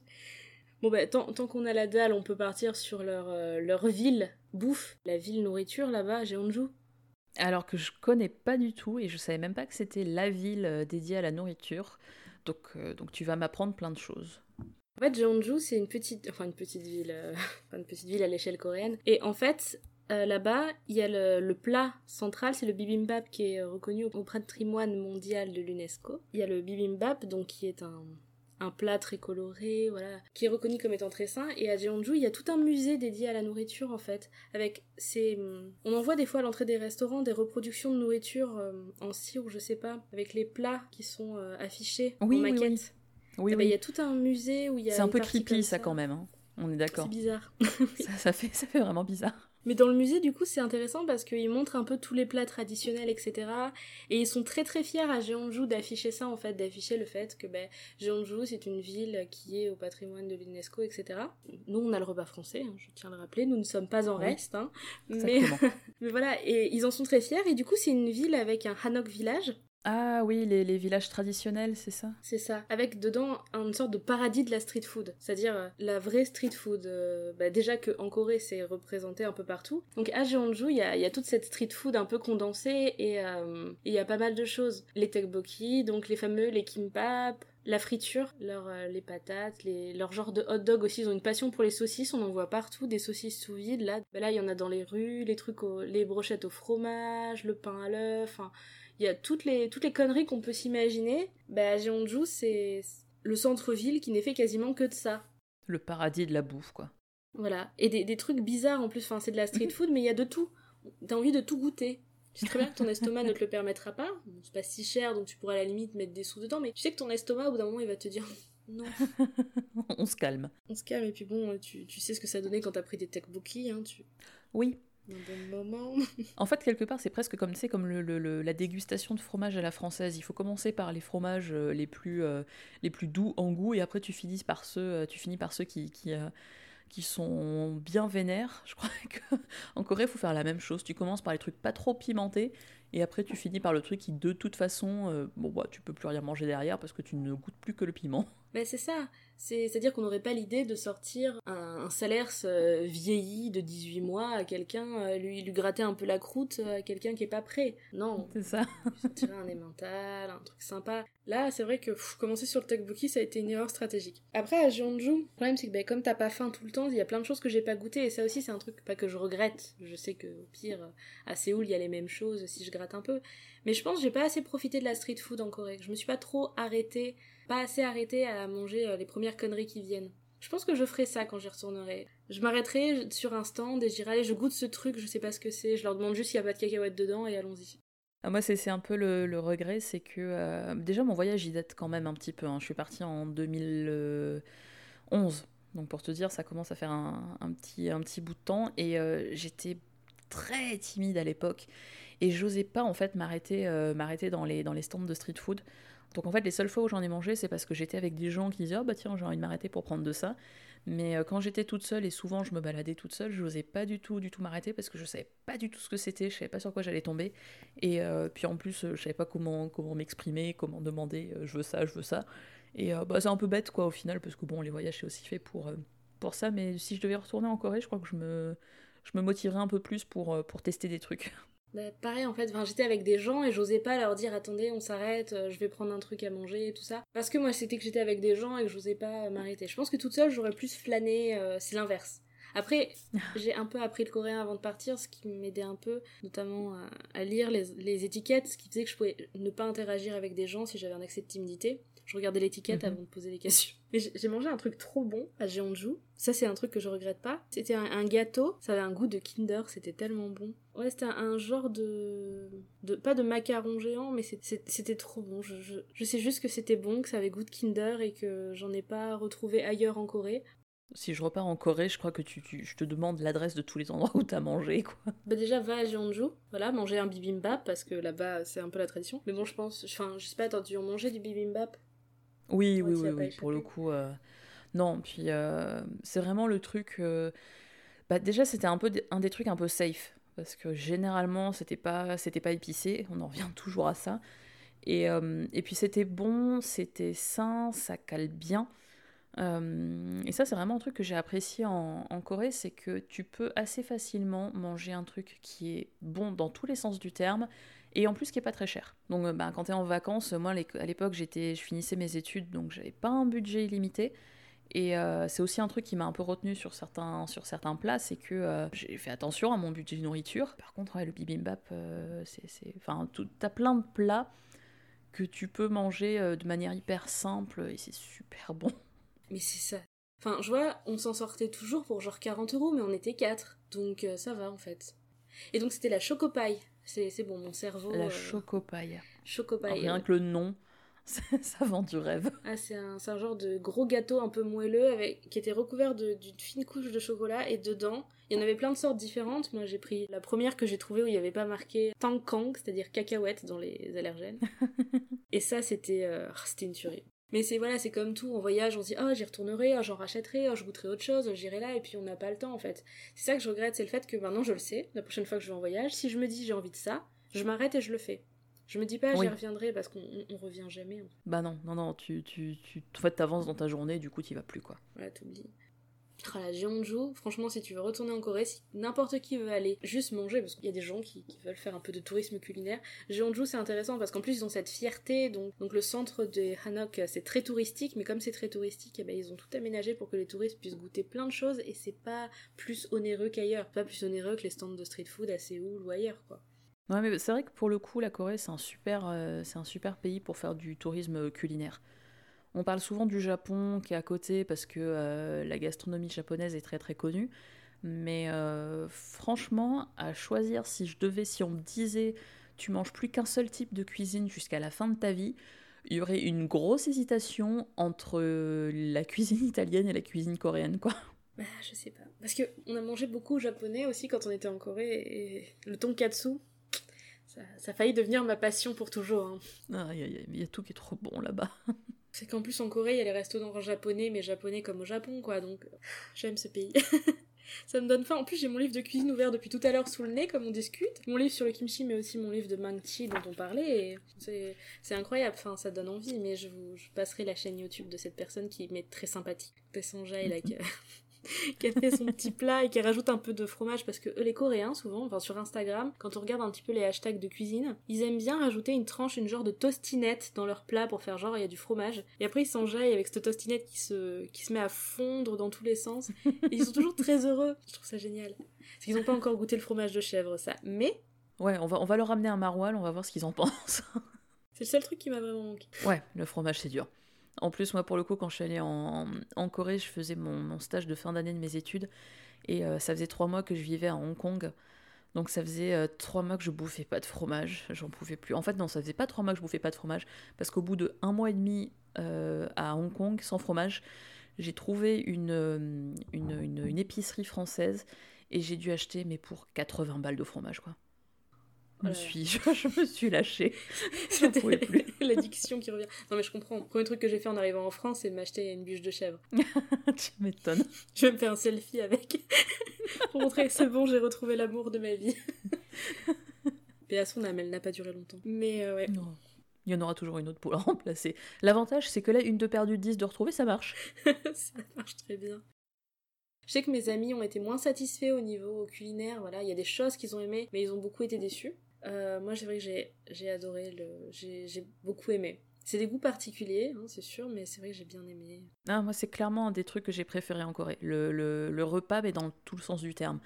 Bon, bah, tant, tant qu'on a la dalle, on peut partir sur leur, euh, leur ville bouffe, la ville nourriture là-bas, Jeonju. Alors que je connais pas du tout et je savais même pas que c'était la ville dédiée à la nourriture. Donc, euh, donc tu vas m'apprendre plein de choses. En fait, Jeonju, c'est une petite, enfin une petite ville, euh, <laughs> une petite ville à l'échelle coréenne. Et en fait, euh, là-bas, il y a le, le plat central, c'est le bibimbap qui est euh, reconnu au patrimoine mondial de l'UNESCO. Il y a le bibimbap, donc qui est un, un plat très coloré, voilà, qui est reconnu comme étant très sain. Et à Jeonju, il y a tout un musée dédié à la nourriture en fait, avec ces, on en voit des fois à l'entrée des restaurants des reproductions de nourriture euh, en cire ou je sais pas, avec les plats qui sont euh, affichés Oui, en oui, maquette. Oui. Oui, Eh ben, il y a tout un musée où il y a C'est un peu creepy ça quand même. hein. On est C'est d'accord. bizarre. <laughs> Ça, ça fait, ça fait vraiment bizarre. Mais dans le musée, du coup, c'est intéressant parce qu'ils montrent un peu tous les plats traditionnels, etc. Et ils sont très très fiers à Jeonju d'afficher ça, en fait, d'afficher le fait que ben, Jeonju, c'est une ville qui est au patrimoine de l'UNESCO, etc. Nous, on a le repas français, hein, je tiens à le rappeler, nous ne sommes pas en Oui. reste. Hein, mais, <laughs> mais voilà, et ils en sont très fiers. Et du coup, c'est une ville avec un Hanok Village, Ah oui, les, les villages traditionnels, c'est ça c'est ça, avec dedans une sorte de paradis de la street food, c'est-à-dire euh, la vraie street food. euh, bah, déjà que en Corée, c'est représenté un peu partout. Donc à Jeonju, il y a, y a toute cette street food un peu condensée et euh, il y a pas mal de choses. Les tteokbokki, donc les fameux les kimbap, la friture, leur, euh, les patates, les, leur genre de hot dog aussi, ils ont une passion pour les saucisses, on en voit partout, des saucisses sous vide, là, Bah là il y en a dans les rues, les trucs, les brochettes au fromage, le pain à l'œuf, il y a toutes les, toutes les conneries qu'on peut s'imaginer. Bah, Jeonju, c'est le centre-ville qui n'est fait quasiment que de ça. Le paradis de la bouffe, quoi. Voilà. Et des, des trucs bizarres en plus, enfin, c'est de la street <laughs> food, mais il y a de tout. T'as envie de tout goûter. Tu sais très bien que ton estomac ne te le permettra pas. C'est pas si cher, donc tu pourras à la limite mettre des sous dedans, mais tu sais que ton estomac, au bout d'un moment, il va te dire non, <laughs> On se calme. on se calme, et puis bon, tu, tu sais ce que ça donnait quand t'as pris des tteokbokki, hein, tu... Oui. <laughs> En fait, quelque part, c'est presque comme, comme la dégustation de fromage à la française. Il faut commencer par les fromages euh, les plus, euh, les plus doux en goût, et après tu finis par ceux, euh, qui, qui, qui sont bien vénères. Je crois <laughs> qu'en Corée, il faut faire la même chose. Tu commences par les trucs pas trop pimentés, et après tu finis par le truc qui, de toute façon, bon, bah, tu peux plus rien manger derrière parce que tu ne goûtes plus que le piment. Ben c'est ça. C'est- C'est-à-dire qu'on n'aurait pas l'idée de sortir un, un salaire vieilli de 18 mois à quelqu'un, euh, lui, lui gratter un peu la croûte euh, à quelqu'un qui est pas prêt. Non, <laughs> C'est ça. sortirait un emmental, un truc sympa. Là, c'est vrai que pff, commencer sur le tteokbokki, ça a été une erreur stratégique. Après, à Jeonju, le problème c'est que ben, comme t'as pas faim tout le temps, il y a plein de choses que j'ai pas goûté et ça aussi c'est un truc pas que je regrette. Je sais que au pire, à Séoul, il y a les mêmes choses si je gratte un peu. Mais je pense que j'ai pas assez profité de la street food en Corée. Je me suis pas trop arrêtée, pas assez arrêtée à manger euh, les premières conneries qui viennent. Je pense que je ferai ça quand j'y retournerai. Je m'arrêterai sur un stand et allez, je goûte ce truc, je sais pas ce que c'est, je leur demande juste s'il y a pas de cacahuètes dedans et allons-y. Ah, moi, c'est un peu le, le regret, c'est que euh, déjà mon voyage il date quand même un petit peu. hein. Je suis partie en 2011, donc pour te dire, ça commence à faire un, petit, un petit bout de temps et euh, j'étais très timide à l'époque et j'osais pas en fait m'arrêter euh, m'arrêter dans les, dans les stands de street food. Donc en fait, les seules fois où j'en ai mangé, c'est parce que j'étais avec des gens qui disaient oh bah tiens, j'ai envie de m'arrêter pour prendre de ça. Mais euh, quand j'étais toute seule et souvent je me baladais toute seule, je n'osais pas du tout, du tout m'arrêter parce que je savais pas du tout ce que c'était, je savais pas sur quoi j'allais tomber. Et euh, puis en plus, euh, je savais pas comment, comment m'exprimer, comment demander je veux ça, je veux ça. Et bah, c'est un peu bête quoi au final parce que bon, les voyages c'est aussi fait pour, pour ça. Mais si je devais retourner en Corée, je crois que je me, je motiverais un peu plus pour tester des trucs. Bah, pareil en fait, enfin, j'étais avec des gens et j'osais pas leur dire attendez on s'arrête, euh, je vais prendre un truc à manger et tout ça. Parce que moi c'était que j'étais avec des gens et que j'osais pas euh, m'arrêter. Je pense que toute seule j'aurais plus flâné, euh, c'est l'inverse. Après, <laughs> j'ai un peu appris le coréen avant de partir, ce qui m'aidait un peu, notamment à, à lire les, les étiquettes, ce qui faisait que je pouvais ne pas interagir avec des gens si j'avais un accès de timidité. Je regardais l'étiquette Mhm. avant de poser les questions. <laughs> Mais j'ai j'ai mangé un truc trop bon à Jeonju. Ça, c'est un truc que je regrette pas. C'était un, un gâteau. Ça avait un goût de Kinder. C'était tellement bon. Ouais, c'était un, genre de, de. Pas de macaron géant, mais c'était trop bon. Je, je, je sais juste que c'était bon, que ça avait goût de Kinder et que j'en ai pas retrouvé ailleurs en Corée. Si je repars en Corée, je crois que tu, tu- je te demande l'adresse de tous les endroits où t'as mangé quoi. Bah déjà va à Jeonju, voilà, manger un bibimbap parce que là-bas c'est un peu la tradition. Mais bon je pense, enfin je sais pas, t'as dû en manger du bibimbap? Oui, oui, oui, as oui, pour le coup. euh, Non, puis euh, c'est vraiment le truc. euh, Bah, déjà, c'était un peu un des trucs un peu safe. Parce que généralement, c'était pas, c'était pas épicé. On en revient <laughs> toujours à ça. Et, euh, et puis, c'était bon, c'était sain, ça cale bien. Euh, et ça, c'est vraiment un truc que j'ai apprécié en, en Corée c'est que tu peux assez facilement manger un truc qui est bon dans tous les sens du terme et en plus qui est pas très cher. Donc euh, bah, quand tu es en vacances, moi à l'époque j'étais, je finissais mes études donc j'avais pas un budget illimité. Et euh, c'est aussi un truc qui m'a un peu retenu sur certains, sur certains plats, c'est que euh, j'ai fait attention à mon budget de nourriture. Par contre, ouais, le bibimbap, euh, c'est, enfin, t'as plein de plats que tu peux manger euh, de manière hyper simple et c'est super bon. Mais c'est ça. Enfin je vois, on s'en sortait toujours pour genre 40 euros mais on était 4. Donc ça va en fait. Et donc c'était la chocopaille. C'est bon, mon cerveau... La chocopaille. chocopaille. Rien que le nom, <laughs> ça vend du rêve. Ah, c'est un, genre de gros gâteau un peu moelleux avec, qui était recouvert d'une fine couche de chocolat et dedans, il y en avait plein de sortes différentes. Moi, j'ai pris la première que j'ai trouvée où il n'y avait pas marqué Tangkang, c'est-à-dire cacahuète dans les allergènes. <laughs> et ça, c'était euh, c'était une tuerie. Mais c'est voilà, c'est comme tout, en voyage, on se dit oh j'y retournerai, oh, j'en rachèterai, oh, je goûterai autre chose, oh, j'irai là, et puis on n'a pas le temps en fait. C'est ça que je regrette, c'est le fait que maintenant je le sais, la prochaine fois que je vais en voyage, si je me dis j'ai envie de ça, je m'arrête et je le fais. Je me dis pas Oui. j'y reviendrai parce qu'on on- on revient jamais. Bah non, non, non, tu, tu, tu, en fait, t'avances dans ta journée, du coup, t'y vas plus, quoi. Voilà, t'oublies. Ah, la Jeonju, franchement, si tu veux retourner en Corée, si n'importe qui veut aller juste manger, parce qu'il y a des gens qui, qui veulent faire un peu de tourisme culinaire, Jeonju c'est intéressant parce qu'en plus ils ont cette fierté, donc, donc le centre de Hanok c'est très touristique, mais comme c'est très touristique, eh ben, ils ont tout aménagé pour que les touristes puissent goûter plein de choses et c'est pas plus onéreux qu'ailleurs, pas plus onéreux que les stands de street food à Séoul ou ailleurs quoi. Ouais, mais c'est vrai que pour le coup, la Corée, c'est un super, euh, c'est un super pays pour faire du tourisme culinaire. On parle souvent du Japon qui est à côté parce que euh, la gastronomie japonaise est très très connue. Mais euh, franchement, à choisir, si je devais, si on me disait tu manges plus qu'un seul type de cuisine jusqu'à la fin de ta vie, il y aurait une grosse hésitation entre la cuisine italienne et la cuisine coréenne, quoi. Bah, je sais pas. Parce que on a mangé beaucoup japonais aussi quand on était en Corée et le tonkatsu, ça, ça a failli devenir ma passion pour toujours. hein. Ah, Il y, a- il y a tout qui est trop bon là-bas. <laughs> C'est qu'en plus en Corée, il y a les restaurants japonais, mais japonais comme au Japon, quoi. Donc, j'aime ce pays. <laughs> Ça me donne faim. En plus, j'ai mon livre de cuisine ouvert depuis tout à l'heure sous le nez, comme on discute. Mon livre sur le kimchi, mais aussi mon livre de mangchi dont on parlait. Et c'est, incroyable. Enfin, ça donne envie. Mais je vous je passerai la chaîne YouTube de cette personne qui m'est très sympathique. Tessanja, là, qui a, <laughs> qui a fait son petit plat et qui rajoute un peu de fromage parce que eux, les Coréens, souvent, enfin sur Instagram, quand on regarde un petit peu les hashtags de cuisine, ils aiment bien rajouter une tranche, une genre de tostinette dans leur plat pour faire genre il y a du fromage. Et après ils s'enjaillent avec cette tostinette qui se, qui se met à fondre dans tous les sens. Et ils sont toujours très heureux. Je trouve ça génial. Parce qu'ils n'ont pas encore goûté le fromage de chèvre, ça. Mais Ouais, on va, on va leur amener un maroilles, on va voir ce qu'ils en pensent. c'est le seul truc qui m'a vraiment manqué. Ouais, le fromage, c'est dur. En plus, moi, pour le coup, quand je suis allée en, Corée, je faisais mon, stage de fin d'année de mes études. Et euh, ça faisait trois mois que je vivais à Hong Kong. Donc ça faisait euh, trois mois que je bouffais pas de fromage. J'en pouvais plus. En fait, non, ça faisait pas trois mois que je bouffais pas de fromage. Parce qu'au bout de un mois et demi euh, à Hong Kong, sans fromage, j'ai trouvé une- une épicerie française. Et j'ai dû acheter, mais pour 80 balles de fromage, quoi. Je me suis, <laughs> je, je me suis lâchée. <laughs> <laughs> L'addiction qui revient. Non mais je comprends. Le premier truc que j'ai fait en arrivant en France, c'est m'acheter une bûche de chèvre. tu m'étonnes. Je vais me faire un selfie avec. pour montrer que c'est bon, j'ai retrouvé l'amour de ma vie. Et à son âme, elle n'a pas duré longtemps. Mais euh, ouais. Non. Il y en aura toujours une autre pour la remplacer. L'avantage, c'est que là, une de perdue, 10 de retrouvée, ça marche. ça marche très bien. Je sais que mes amis ont été moins satisfaits au niveau culinaire, voilà, il y a des choses qu'ils ont aimées, mais ils ont beaucoup été déçus. Euh, moi, c'est vrai que j'ai, adoré le, j'ai, beaucoup aimé. C'est des goûts particuliers, hein, c'est sûr, mais c'est vrai que j'ai bien aimé. Ah, moi, c'est clairement un des trucs que j'ai préféré en Corée. Le, le- le repas, mais dans tout le sens du terme.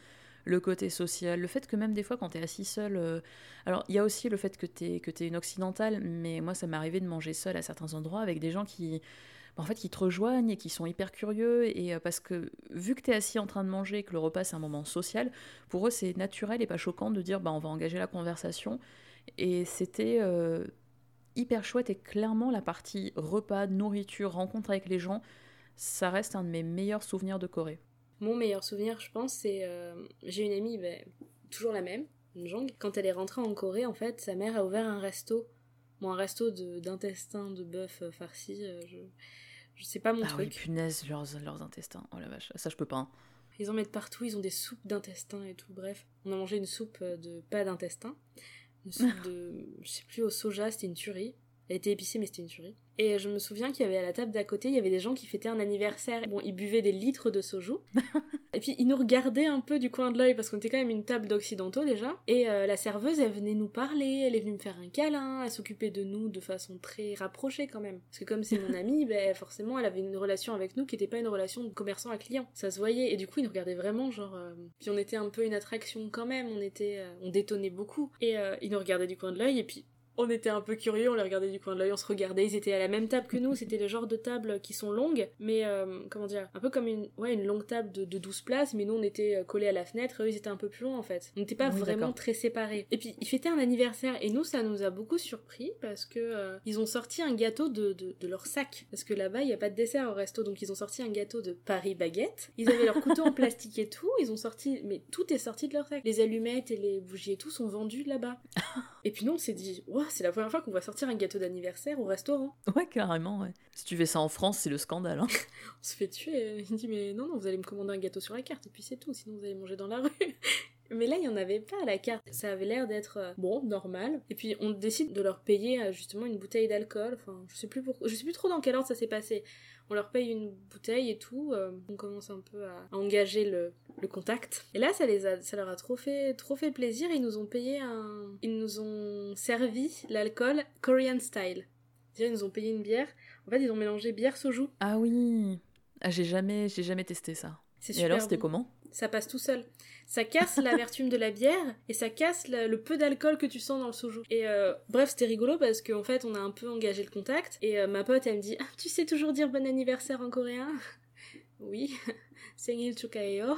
Le côté social, le fait que même des fois, quand t'es assis seul. euh, Alors, il y a aussi le fait que t'es que t'es une occidentale, mais moi, ça m'est arrivé de manger seul à certains endroits avec des gens qui. Bah, En fait, qui te rejoignent et qui sont hyper curieux. Et euh, parce que, vu que t'es assis en train de manger et que le repas, c'est un moment social, pour eux, c'est naturel et pas choquant de dire, bah, on va engager la conversation. Et c'était. euh, hyper chouette et clairement la partie repas, nourriture, rencontre avec les gens, ça reste un de mes meilleurs souvenirs de Corée. Mon meilleur souvenir, je pense, c'est. euh, j'ai une amie, ben, toujours la même, Jong. Quand elle est rentrée en Corée, en fait, sa mère a ouvert un resto. Bon, un resto d'intestin de, bœuf farci. Je sais pas mon ah oui, truc. punaise, leurs, leurs intestins. Oh la vache, ça je peux pas. hein. Ils en mettent partout, ils ont des soupes d'intestin et tout. Bref, on a mangé une soupe euh, de pas d'intestin. Une soupe <laughs> de. Je sais plus, au soja, c'était une tuerie. Elle était épicée, mais c'était une tuerie. Et je me souviens qu'il y avait à la table d'à côté, il y avait des gens qui fêtaient un anniversaire. Bon, ils buvaient des litres de soju. <laughs> et puis ils nous regardaient un peu du coin de l'œil parce qu'on était quand même une table d'occidentaux déjà. Et euh, la serveuse, elle venait nous parler, elle est venue me faire un câlin, elle s'occupait de nous de façon très rapprochée quand même. Parce que comme c'est mon <laughs> amie, ben forcément, elle avait une relation avec nous qui n'était pas une relation de commerçant à client. Ça se voyait. Et du coup, ils nous regardaient vraiment genre. euh, Puis on était un peu une attraction quand même. On était, euh, on détonnait beaucoup. Et ils nous regardaient du coin de l'œil et puis on était un peu curieux, on les regardait du coin de l'œil, on se regardait, ils étaient à la même table que nous, c'était le genre de table qui sont longues, mais euh, comment dire, un peu comme une, ouais, une longue table de, de 12 places, mais nous on était euh, collés à la fenêtre, eux ils étaient un peu plus loin en fait. On n'était pas Oui, vraiment très séparés. Et puis ils fêtaient un anniversaire, et nous ça nous a beaucoup surpris parce que euh, ils ont sorti un gâteau de, de, de leur sac. Parce que là-bas il n'y a pas de dessert au resto, donc ils ont sorti un gâteau de Paris Baguette. Ils avaient leur couteau en <laughs> plastique et tout, ils ont sorti, mais tout est sorti de leur sac. Les allumettes et les bougies et tout sont vendus là-bas. <laughs> Et puis nous, on s'est dit, Ouah, c'est la première fois qu'on va sortir un gâteau d'anniversaire au restaurant. Ouais, carrément, ouais. Si tu fais ça en France, c'est le scandale. Hein. <laughs> On se fait tuer. Il dit, mais non, non, vous allez me commander un gâteau sur la carte, et puis c'est tout, sinon vous allez manger dans la rue. <laughs> Mais là, il n'y en avait pas à la carte. Ça avait l'air d'être, euh, bon, normal. Et puis, on décide de leur payer, euh, justement, une bouteille d'alcool. Enfin, je sais plus pourquoi, je sais plus trop dans quel ordre ça s'est passé. On leur paye une bouteille et tout. euh, on commence un peu à, à engager le, le contact. Et là, ça, les a, ça leur a trop fait, trop fait plaisir. Ils nous ont payé un. Ils nous ont servi l'alcool Korean style. C'est-à-dire, ils nous ont payé une bière. En fait, ils ont mélangé bière soju. Ah oui. Ah, j'ai jamais, j'ai jamais testé ça. C'est Et super alors, c'était bon. comment? Ça passe tout seul. Ça casse l'amertume de la bière et ça casse le peu d'alcool que tu sens dans le soju. Et euh, bref, c'était rigolo parce qu'en fait, on a un peu engagé le contact. Et euh, ma pote, elle me dit ah, Tu sais toujours dire bon anniversaire en coréen? <laughs> Oui. <laughs> Sengil chukaeo.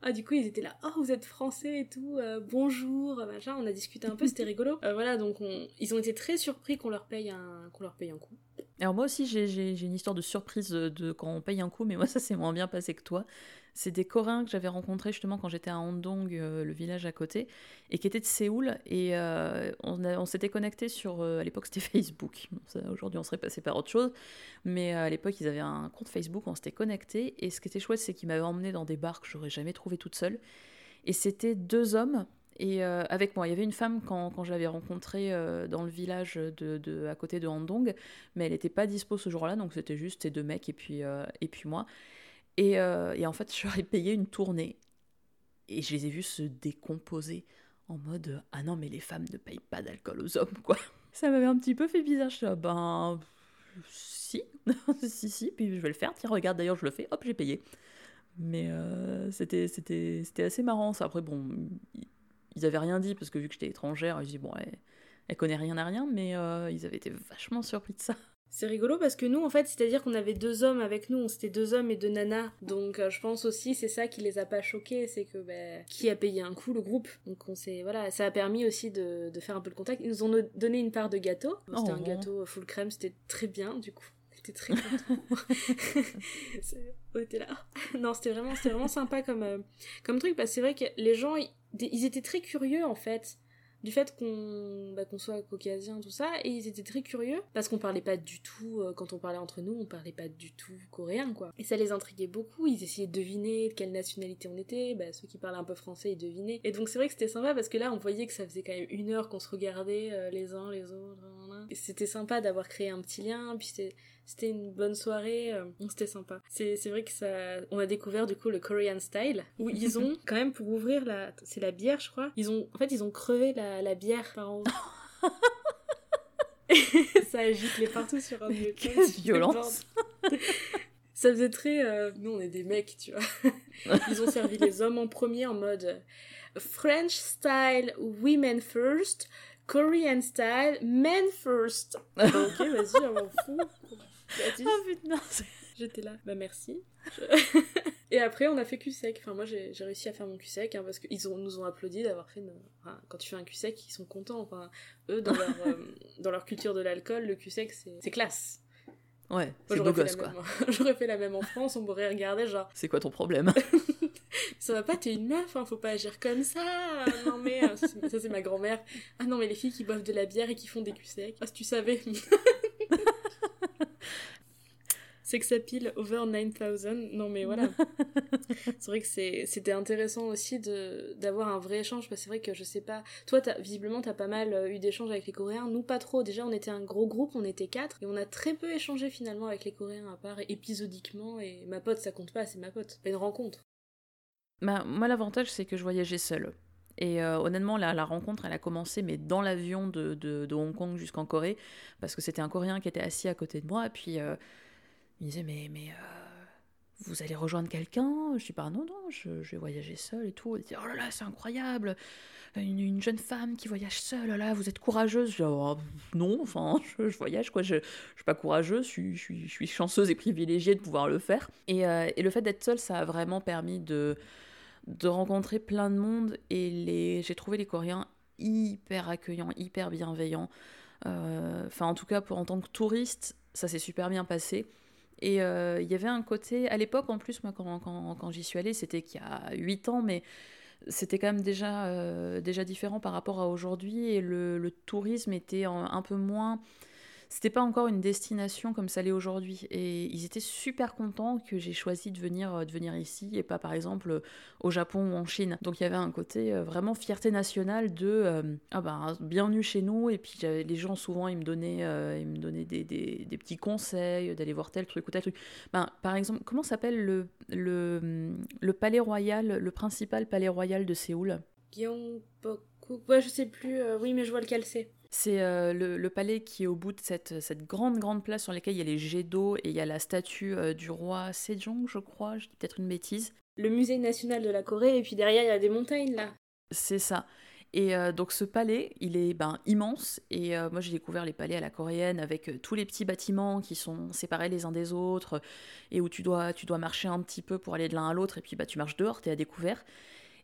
Ah, du coup, ils étaient là, oh, vous êtes français et tout, euh, bonjour, machin. On a discuté un peu, c'était rigolo. Voilà, donc on... ils ont été très surpris qu'on leur paye un, qu'on leur paye un coup. Alors moi aussi, j'ai une histoire de surprise de quand on paye un coup, mais moi ça s'est moins bien passé que toi. C'est des Coréens que j'avais rencontrés justement quand j'étais à Handong, euh, le village à côté, et qui étaient de Séoul. Et euh, on, s'était connectés sur, euh, à l'époque c'était <laughs> Facebook. Aujourd'hui on serait passé par autre chose, mais à l'époque ils avaient un compte Facebook, on s'était connectés. Et ce qui était chouette, c'est qu'ils m'avaient emmené dans des bars que j'aurais jamais trouvé toute seule. Et c'était deux hommes. Et avec moi, il y avait une femme quand, quand je l'avais rencontrée dans le village de, de- à côté de Handong, mais elle n'était pas dispo ce jour-là, donc c'était juste ces deux mecs et puis, et puis moi. Et, euh, et en fait, <laughs> je leur ai payé une tournée et je les ai vus se décomposer en mode Ah non, mais les femmes ne payent pas d'alcool aux hommes, quoi. Ça m'avait un petit peu fait bizarre. Je suis là, ben. Si, <laughs> si, si, puis je vais le faire. Tiens, regarde, d'ailleurs, je le fais, hop, j'ai payé. Mais euh, c'était assez marrant, ça. Après, bon, ils- avaient rien dit parce que vu que j'étais étrangère, ils disaient Bon, elle, elle connaît rien à rien, mais euh, ils avaient été vachement surpris de ça. C'est rigolo parce que nous, en fait, c'est-à-dire qu'on avait deux hommes avec nous, c'était deux hommes et deux nanas. Donc, euh, je pense aussi, c'est ça qui les a pas choqués, c'est que, ben, qui a payé un coup Le groupe. Donc, on s'est, voilà, ça a permis aussi de, de faire un peu le contact. Ils nous ont donné une part de gâteau. C'était Oh. un gâteau full crème, c'était très bien, du coup. <laughs> C'était très on était <laughs> là. <laughs> Non, c'était vraiment, c'était vraiment sympa comme, euh, comme truc, parce que c'est vrai que les gens, ils, ils étaient très curieux, en fait du fait qu'on bah, qu'on soit caucasien tout ça et ils étaient très curieux parce qu'on parlait pas du tout euh, quand on parlait entre nous on parlait pas du tout coréen quoi. Et ça les intriguait beaucoup ils essayaient de deviner de quelle nationalité on était bah, ceux qui parlaient un peu français ils devinaient. Et donc c'est vrai que c'était sympa parce que là on voyait que ça faisait quand même une heure qu'on se regardait euh, les uns les autres c'était sympa d'avoir créé un petit lien puis c'était une bonne soirée, euh, c'était sympa. C'est vrai que ça, on a découvert du coup le Korean style où <laughs> ils ont quand même pour ouvrir la, c'est la bière je crois. Ils ont, en fait ils ont crevé la, la bière par en haut. <laughs> ça a giclé partout sur un vieux Quelle violence. <laughs> Ça faisait très, euh, nous on est des mecs tu vois. Ils ont servi les hommes en premier en mode French style women first. Korean style, men first. Bah, ok, vas-y, on m'en fout. Vas-y. Ah putain, J'étais là, bah merci. Je- <laughs> Et après, on a fait cul sec. Enfin, moi, j'ai réussi à faire mon cul sec hein, parce qu'ils ont, nous ont applaudi d'avoir fait. Une... enfin, quand tu fais un cul sec, ils sont contents. Enfin, eux, dans leur, <laughs> euh, dans leur culture de l'alcool, le cul sec, c'est c'est classe. Ouais, c'est beau gosse quoi. même- <laughs> J'aurais fait la même en France, on m'aurait regardé genre, C'est quoi ton problème? Ça va pas, t'es une meuf, hein, faut pas agir comme ça. Non mais, euh, ça, c'est- ma grand-mère. Ah non mais les filles qui boivent de la bière et qui font des culs secs. Ah si tu savais. <laughs> c'est que ça pile over 9000. Non mais voilà. <laughs> c'est vrai que c'était intéressant aussi de d'avoir un vrai échange parce que c'est vrai que je sais pas. Toi, visiblement, t'as pas mal euh, eu d'échanges avec les Coréens. Nous, pas trop. Déjà, on était un gros groupe, on était quatre et on a très peu échangé finalement avec les Coréens à part épisodiquement. Et ma pote, ça compte pas, c'est ma pote. Pas une rencontre. Bah, moi, l'avantage, c'est que je voyageais seule. Et euh, honnêtement, la, rencontre, elle a commencé, mais dans l'avion de, de, Hong Kong jusqu'en Corée, parce que c'était un Coréen qui était assis à côté de moi, et puis euh, il me disait, mais, mais euh, vous allez rejoindre quelqu'un? Je dis, bah non, non, je, vais voyager seule et tout. Elle dit, oh là là, c'est incroyable une, une, jeune femme qui voyage seule, oh là, vous êtes courageuse je dis, oh, Non, enfin, <laughs> je, voyage, quoi, je, je suis pas courageuse, je suis, je, je suis chanceuse et privilégiée de pouvoir le faire. Et, et le fait d'être seule, ça a vraiment permis de, de rencontrer plein de monde, et les, j'ai trouvé les Coréens hyper accueillants, hyper bienveillants. Euh, enfin, en tout cas, pour, en tant que touriste, ça s'est super bien passé. Et il euh, y avait un côté, à l'époque en plus, moi quand, quand, quand j'y suis allée, c'était qu'il y a 8 ans, mais c'était quand même déjà, euh, déjà différent par rapport à aujourd'hui et le, le tourisme était un peu moins c'était pas encore une destination comme ça l'est aujourd'hui. Et ils étaient super contents que j'ai choisi de venir, euh, de venir ici et pas par exemple au Japon ou en Chine. Donc il y avait un côté euh, vraiment fierté nationale de euh, ah ben bienvenue chez nous. Et puis les gens souvent ils me donnaient, euh, ils me donnaient des, des, des petits conseils d'aller voir tel truc ou tel truc. Ben, par exemple, comment s'appelle le, le, le palais royal, le principal palais royal de Séoul? Gyeongbokgung. Ouais, je sais plus. oui, mais je vois lequel c'est. C'est euh, le, le, palais qui est au bout de cette, cette, grande, grande place sur laquelle il y a les jets d'eau et il y a la statue euh, du roi Sejong, je crois, je dis peut-être une bêtise. Le musée national de la Corée, et puis derrière, il y a des montagnes, là. C'est ça. Et euh, donc ce palais, il est ben, immense. Et euh, moi j'ai découvert les palais à la coréenne avec euh, tous les petits bâtiments qui sont séparés les uns des autres et où tu dois, tu dois marcher un petit peu pour aller de l'un à l'autre. Et puis bah, tu marches dehors, tu es à découvert.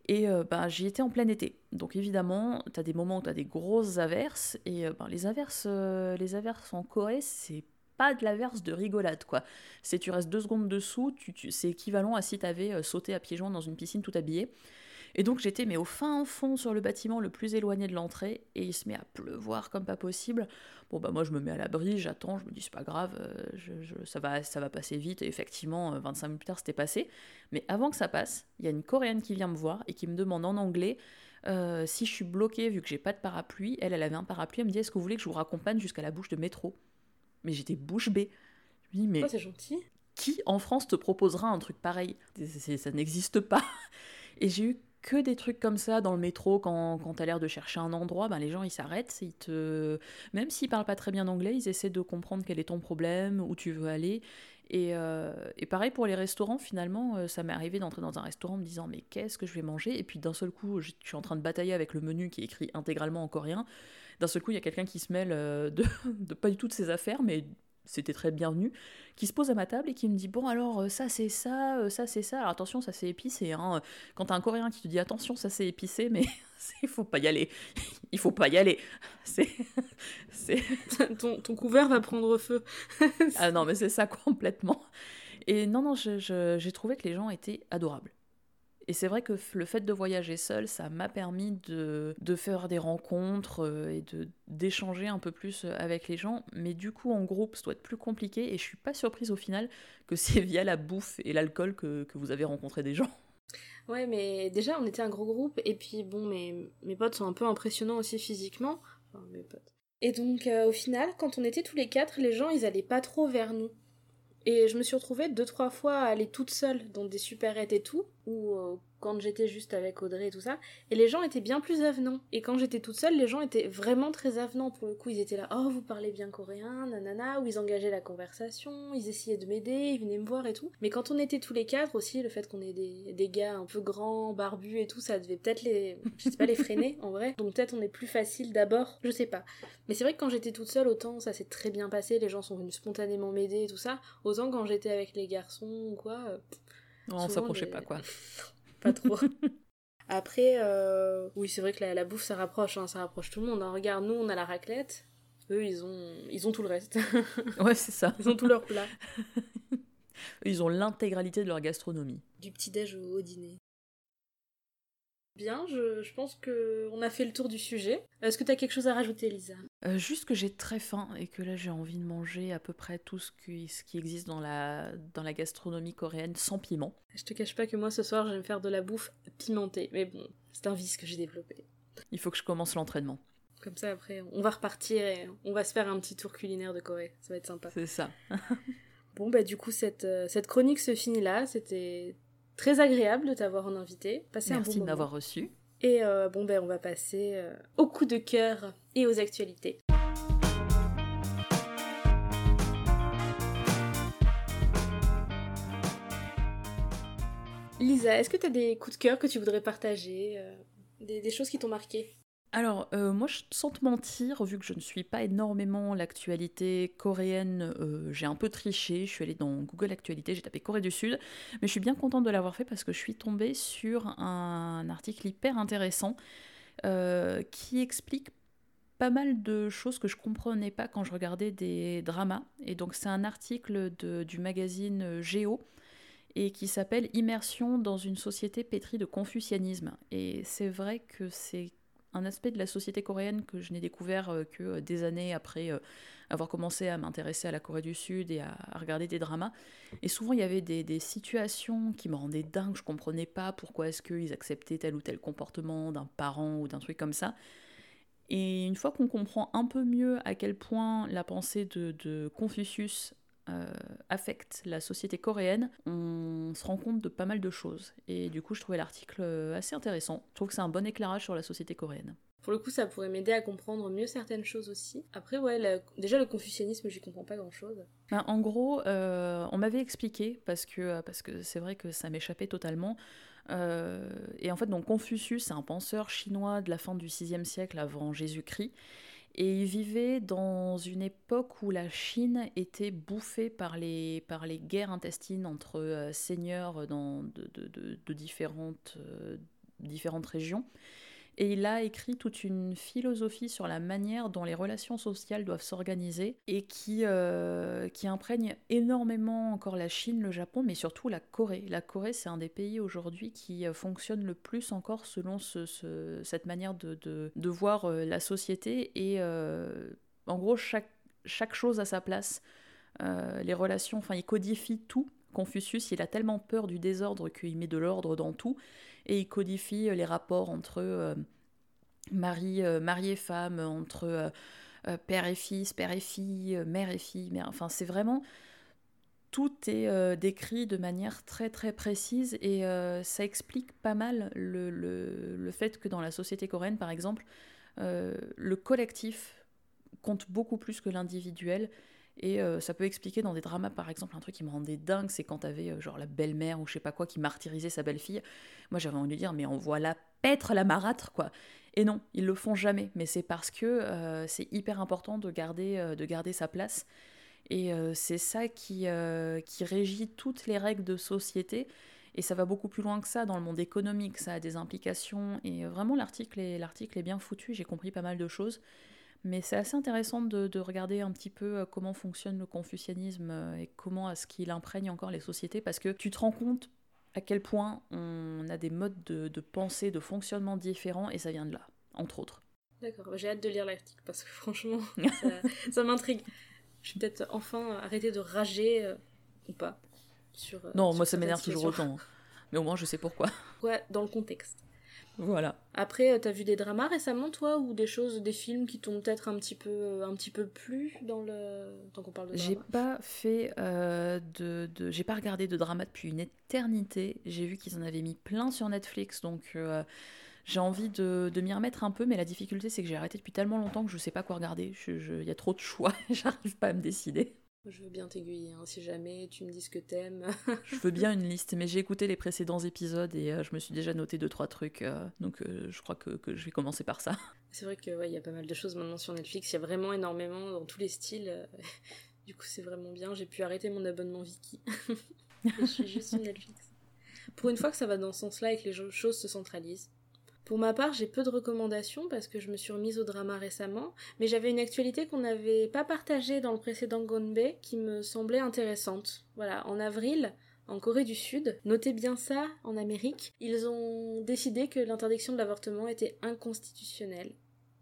Et euh, bah, j'y étais en plein été. Donc évidemment, tu as des moments où tu as des grosses averses. Et euh, bah, les, averses, euh, les averses en Corée, c'est pas de l'averse de rigolade, quoi. C'est tu restes deux secondes dessous, tu, c'est équivalent à si tu avais sauté à pieds joints dans une piscine tout habillé. Et donc j'étais mais au fin fond sur le bâtiment le plus éloigné de l'entrée et il se met à pleuvoir comme pas possible. Bon bah moi je me mets à l'abri, j'attends, je me dis c'est pas grave, euh, je, je, ça, va, ça va passer vite et effectivement 25 euh, minutes plus tard c'était passé. Mais avant que ça passe, il y a une coréenne qui vient me voir et qui me demande en anglais euh, si je suis bloquée vu que j'ai pas de parapluie. Elle, elle avait un parapluie, elle me dit est-ce que vous voulez que je vous raccompagne jusqu'à la bouche de métro? Mais j'étais bouche bée. Je me dis mais... Oh, c'est gentil qui en France te proposera un truc pareil? Ça n'existe pas. <laughs> Et j'ai eu que des trucs comme ça dans le métro quand, quand t'as l'air de chercher un endroit, ben les gens ils s'arrêtent, ils te... même s'ils parlent pas très bien anglais, ils essaient de comprendre quel est ton problème, où tu veux aller. Et, euh, pareil pour les restaurants, finalement, euh, ça m'est arrivé d'entrer dans un restaurant me disant mais qu'est-ce que je vais manger? Et puis d'un seul coup, je, suis en train de batailler avec le menu qui est écrit intégralement en coréen. D'un seul coup, il y a quelqu'un qui se mêle euh, de, <laughs> de pas du tout de ses affaires, mais c'était très bienvenu, qui se pose à ma table et qui me dit bon alors euh, ça c'est ça, euh, ça c'est ça, alors attention ça c'est épicé, hein. quand t'as un coréen qui te dit attention ça c'est épicé, mais <laughs> <laughs> il faut pas y aller, il faut pas y aller, c'est... <laughs> ton, ton couvert va prendre feu. ah non mais c'est ça complètement. Et non non j'ai je, je, trouvé que les gens étaient adorables. Et c'est vrai que le fait de voyager seul, ça m'a permis de, de, faire des rencontres euh, et d'échanger un peu plus euh, avec les gens. Mais du coup, en groupe, ça doit être plus compliqué. Et je suis pas surprise au final que <laughs> c'est via la bouffe et l'alcool que, vous avez rencontré des gens. Ouais, mais déjà, on était un gros groupe. Et puis, bon, mes, mes potes sont un peu impressionnants aussi physiquement. Mes potes. Et donc, euh, au final, quand on était tous les quatre, les gens, ils allaient pas trop vers nous. Et je me suis retrouvée deux, trois fois à aller toute seule dans des supérettes et tout, ou euh, quand j'étais juste avec Audrey et tout ça, et les gens étaient bien plus avenants. Et quand j'étais toute seule, les gens étaient vraiment très avenants. Pour le coup, ils étaient là, oh, vous parlez bien coréen, nanana, ou ils engageaient la conversation, ils essayaient de m'aider, ils venaient me voir et tout. Mais quand on était tous les quatre aussi, le fait qu'on ait des, des gars un peu grands, barbus et tout, ça devait peut-être les, je sais pas, les freiner en vrai. Donc peut-être on est plus facile d'abord, je sais pas. Mais c'est vrai que quand j'étais toute seule, autant ça s'est très bien passé, les gens sont venus spontanément m'aider et tout ça. Autant quand j'étais avec les garçons ou quoi. Euh, on s'approchait les... pas quoi. <laughs> pas trop. <laughs> Après, euh, oui, c'est vrai que la, la, bouffe, ça rapproche, hein, ça rapproche tout le monde. Hein. Regarde, nous, on a la raclette. Eux, ils ont, ils ont tout le reste. <laughs> ouais, c'est ça. Ils ont tout leur plat. <laughs> ils ont l'intégralité de leur gastronomie. Du petit-déj au, au dîner. Bien, je, je pense qu'on a fait le tour du sujet. Est-ce que tu as quelque chose à rajouter, Lisa? Euh, Juste que j'ai très faim et que là j'ai envie de manger à peu près tout ce qui, ce qui existe dans la, dans la gastronomie coréenne sans piment. Je te cache pas que moi ce soir je vais me faire de la bouffe pimentée, mais bon, c'est un vice que j'ai développé. Il faut que je commence l'entraînement. Comme ça après, on va repartir et on va se faire un petit tour culinaire de Corée. Ça va être sympa. C'est ça. <laughs> bon, bah du coup, cette, cette chronique se finit là. C'était très agréable de t'avoir en invité. Passer Merci un bon de m'avoir reçu. Et euh, bon, ben, on va passer euh, au coup de cœur et aux actualités. Lisa, est-ce que tu as des coups de cœur que tu voudrais partager euh, des, des choses qui t'ont marqué? Alors, euh, moi, je, sans te mentir, vu que je ne suis pas énormément l'actualité coréenne, euh, j'ai un peu triché. Je suis allée dans Google Actualité, j'ai tapé Corée du Sud, mais je suis bien contente de l'avoir fait parce que je suis tombée sur un article hyper intéressant euh, qui explique pas mal de choses que je comprenais pas quand je regardais des dramas. Et donc, c'est un article de- du magazine Géo et qui s'appelle Immersion dans une société pétrie de confucianisme. Et c'est vrai que c'est un aspect de la société coréenne que je n'ai découvert euh, que euh, des années après euh, avoir commencé à m'intéresser à la Corée du Sud et à, regarder des dramas. Et souvent, il y avait des, des situations qui me rendaient dingue. Je comprenais pas pourquoi est-ce qu'ils acceptaient tel ou tel comportement d'un parent ou d'un truc comme ça. Et une fois qu'on comprend un peu mieux à quel point la pensée de, de Confucius euh, affecte la société coréenne, on se rend compte de pas mal de choses. Et du coup, je trouvais l'article euh, assez intéressant. Je trouve que c'est un bon éclairage sur la société coréenne. Pour le coup, ça pourrait m'aider à comprendre mieux certaines choses aussi. Après, ouais, la- déjà le confucianisme, j'y comprends pas grand-chose. Ben, en gros, euh, on m'avait expliqué, parce que parce que c'est vrai que ça m'échappait totalement. euh, et en fait, donc Confucius, c'est un penseur chinois de la fin du 6e siècle avant Jésus-Christ. Et il vivait dans une époque où la Chine était bouffée par les, par les guerres intestines entre euh, seigneurs dans, de, de- différentes, euh, différentes régions. Et il a écrit toute une philosophie sur la manière dont les relations sociales doivent s'organiser et qui, euh, qui imprègne énormément encore la Chine, le Japon, mais surtout la Corée. La Corée, c'est un des pays aujourd'hui qui euh, fonctionne le plus encore selon ce- ce- cette manière de, de- voir euh, la société. Et en gros, chaque, chaque chose a sa place. Les relations, enfin, il codifie tout. Confucius, il a tellement peur du désordre qu'il met de l'ordre dans tout et il codifie euh, les rapports entre euh, mari, euh, mari et femme, entre père et fils, père et fille, mère et fille. mère- Enfin, c'est vraiment tout est décrit de manière très très précise et ça explique pas mal le, le- fait que dans la société coréenne, par exemple, le collectif compte beaucoup plus que l'individuel. Et euh, ça peut expliquer dans des dramas, par exemple, un truc qui me rendait dingue, c'est quand t'avais euh, genre la belle-mère ou je sais pas quoi qui martyrisait sa belle-fille. Moi j'avais envie de dire, mais on voit la pêtre la marâtre, quoi. Et non, ils le font jamais, mais c'est parce que euh, c'est hyper important de garder, euh, de garder sa place. Et c'est ça qui, qui régit toutes les règles de société. Et ça va beaucoup plus loin que ça dans le monde économique, ça a des implications. Et vraiment, l'article l'article est bien foutu, j'ai compris pas mal de choses. Mais c'est assez intéressant de, de regarder un petit peu euh, comment fonctionne le confucianisme euh, et comment est-ce qu'il imprègne encore les sociétés, parce que tu te rends compte à quel point on a des modes de, de pensée, de fonctionnement différents, et ça vient de là, entre autres. D'accord, j'ai hâte de lire l'article parce que franchement, <laughs> ça, ça m'intrigue. Je vais peut-être enfin arrêter de rager euh, ou pas. Sur, Non, sur moi ça m'énerve toujours autant. Mais au moins je sais pourquoi. Ouais, dans le contexte. Voilà. Après, euh, t'as vu des dramas récemment, toi, ou des choses, des films qui t'ont peut-être un petit peu, euh, un petit peu plu dans le, tant qu'on parle de J'ai pas fait euh, de, de- j'ai pas regardé de drama depuis une éternité. J'ai vu qu'ils en avaient mis plein sur Netflix, donc euh, j'ai envie de, de m'y remettre un peu. Mais la difficulté, c'est que j'ai arrêté depuis tellement longtemps que je sais pas quoi regarder. Je- je- Il y a trop de choix, <laughs> j'arrive pas à me décider. Je veux bien t'aiguiller, hein, si jamais tu me dis ce que t'aimes. Je veux bien une liste, mais j'ai écouté les précédents épisodes et euh, je me suis déjà noté deux trois trucs, euh, donc euh, je crois que, que je vais commencer par ça. <laughs> C'est vrai que ouais, il y a pas mal de choses maintenant sur Netflix. Il y a vraiment énormément dans tous les styles. <laughs> Du coup, c'est vraiment bien. J'ai pu arrêter mon abonnement Viki. Et <laughs> je suis juste sur Netflix. Pour une fois que ça va dans ce sens-là et que les choses se centralisent. Pour ma part, j'ai peu de recommandations parce que je me suis remise au drama récemment, mais j'avais une actualité qu'on n'avait pas partagée dans le précédent Gonbe qui me semblait intéressante. Voilà, en avril, en Corée du Sud, notez bien ça en Amérique, ils ont décidé que l'interdiction de l'avortement était inconstitutionnelle.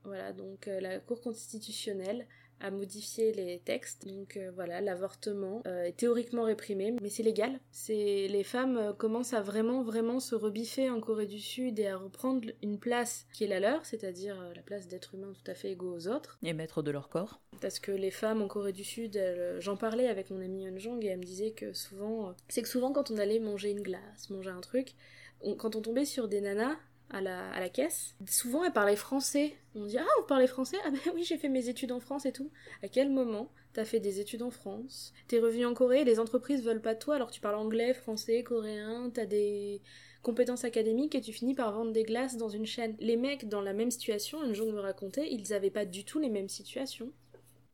Voilà, donc euh, la Cour constitutionnelle a modifié les textes. Donc euh, voilà, l'avortement euh, est théoriquement réprimé, mais c'est légal. C'est les femmes euh, commencent à vraiment vraiment se rebiffer en Corée du Sud et à reprendre une place qui est la leur, c'est-à-dire la place d'être humain tout à fait égaux aux autres. Et maître de leur corps. Parce que les femmes en Corée du Sud, j'en parlais avec mon amie Yeon Jong et elle me disait que souvent, c'est que souvent quand on allait manger une glace, manger un truc, on- quand on tombait sur des nanas à la, à la caisse. Souvent, elle parlait français. On dit Ah, vous parlez français? Ah, ben <laughs> oui, j'ai fait mes études en France et tout. À quel moment t'as fait des études en France? T'es revenu en Corée, les entreprises veulent pas de toi, alors tu parles anglais, français, coréen, t'as des compétences académiques et tu finis par vendre des glaces dans une chaîne. Les mecs dans la même situation, un jour me racontait, ils avaient pas du tout les mêmes situations.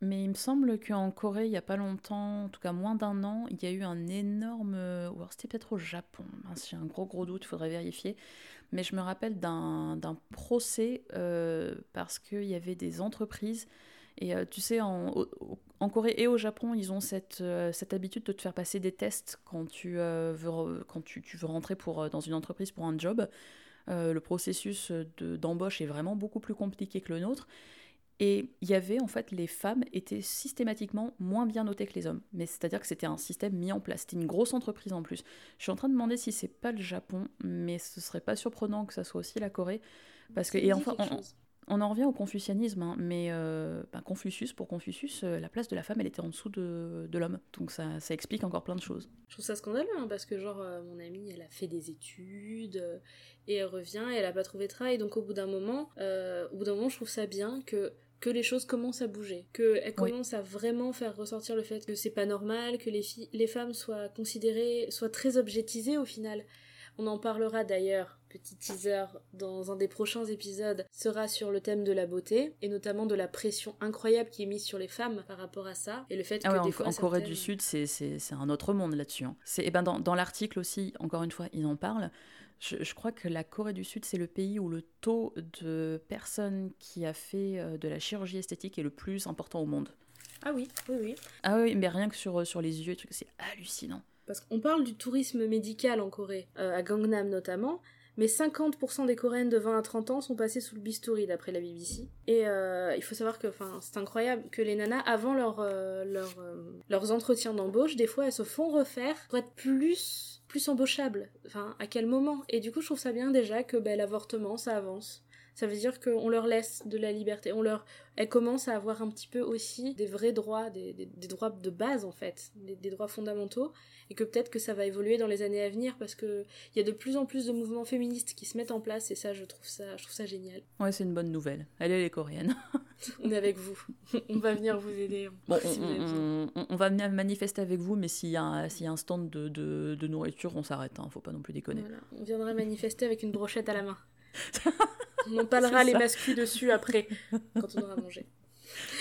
Mais il me semble qu'en Corée, il n'y a pas longtemps, en tout cas moins d'un an, il y a eu un énorme. Ou alors c'était peut-être au Japon, mince, j'ai un gros gros doute, il faudrait vérifier. Mais je me rappelle d'un procès euh, parce qu'il y avait des entreprises. Et euh, tu sais, en, en Corée et au Japon, ils ont cette, euh, cette habitude de te faire passer des tests quand tu, veux, quand tu, tu veux rentrer pour, dans une entreprise pour un job. Le processus de- d'embauche est vraiment beaucoup plus compliqué que le nôtre. Et il y avait, en fait, les femmes étaient systématiquement moins bien notées que les hommes. Mais c'est-à-dire que c'était un système mis en place. C'était une grosse entreprise en plus. Je suis en train de demander si c'est pas le Japon, mais ce serait pas surprenant que ça soit aussi la Corée. Parce que, et enfin, on, en revient au confucianisme, hein, mais euh, ben, Confucius, pour Confucius, euh, la place de la femme, elle était en dessous de, de l'homme. Donc ça, ça explique encore plein de choses. Je trouve ça scandaleux, hein, parce que genre, euh, mon amie, elle a fait des études, et elle revient, et elle a pas trouvé de travail, donc au bout d'un moment, au bout d'un moment, je trouve ça bien que que les choses commencent à bouger, qu'elles Oui. commencent à vraiment faire ressortir le fait que c'est pas normal, que les, filles, les femmes soient considérées, soient très objetisées au final. On en parlera d'ailleurs, petit teaser, dans un des prochains épisodes, sera sur le thème de la beauté, et notamment de la pression incroyable qui est mise sur les femmes par rapport à ça, et le fait Ah que ouais, des en, fois... en Corée certaines- du Sud, c'est- un autre monde là-dessus. hein. C'est- eh ben dans dans l'article aussi, encore une fois, ils en parlent. Je, je crois que la Corée du Sud, c'est le pays où le taux de personnes qui a fait euh, de la chirurgie esthétique est le plus important au monde. Ah oui, oui, oui. Ah oui, mais rien que sur, sur les yeux et c'est hallucinant. Parce qu'on parle du tourisme médical en Corée, euh, à Gangnam notamment, mais 50% des Coréennes de 20 à 30 ans sont passées sous le bistouri d'après la BBC. Et euh, il faut savoir que c'est incroyable que les nanas, avant leur, euh, leur, euh, leurs entretiens d'embauche, des fois elles se font refaire pour être plus, plus embauchables. Enfin, à quel moment? Et du coup, je trouve ça bien déjà que ben, l'avortement, ça avance. Ça veut dire qu'on leur laisse de la liberté. On leur, elles commencent à avoir un petit peu aussi des vrais droits, des, des- des droits de base en fait, des, des droits fondamentaux, et que peut-être que ça va évoluer dans les années à venir parce que il y a de plus en plus de mouvements féministes qui se mettent en place et ça, je trouve ça, je trouve ça génial. Ouais, c'est une bonne nouvelle. Elle est les Coréennes. <laughs> On est avec vous, on va venir vous aider. Bon, si on, vous va venir manifester avec vous, mais s'il y, a un- s'il y a un stand de, de- de nourriture, on s'arrête. Hein, faut pas non plus déconner. Voilà, on viendra manifester avec une brochette à la main. <laughs> On empalera C'est les ça. bascules dessus après, quand on aura mangé.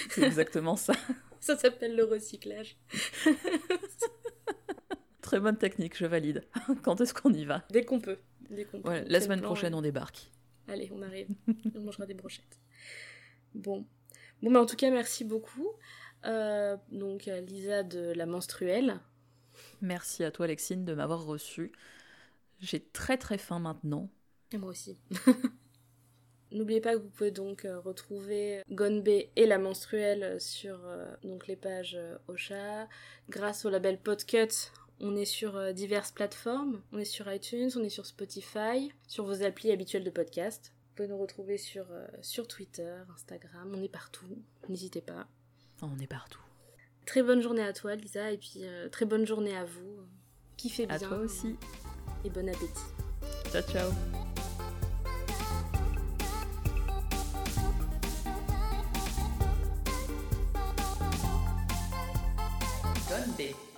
C'est exactement ça. <laughs> Ça s'appelle le recyclage. <laughs> Très bonne technique, je valide. <laughs> Quand est-ce qu'on y va? Dès qu'on peut. Dès qu'on peut. Ouais, La semaine plan, prochaine, et- on débarque. Allez, on arrive. on mangera des brochettes. Bon. Bon, bah en tout cas, merci beaucoup. Euh, donc, Lisa de la menstruelle. Merci à toi, Alexine, de m'avoir reçu. J'ai très très faim maintenant. Et moi aussi. N'oubliez pas que vous pouvez donc euh, retrouver Gonbe et la menstruelle sur euh, donc les pages euh, Ocha. Grâce au label Podcut, on est sur euh, diverses plateformes. On est sur iTunes, on est sur Spotify, sur vos applis habituelles de podcast. Vous pouvez nous retrouver sur, euh, sur Twitter, Instagram, on est partout. N'hésitez pas. On est partout. Très bonne journée à toi, Lisa, et puis euh, très bonne journée à vous. Kiffez bien. À toi aussi. Et bon appétit. Ciao, ciao. Bonne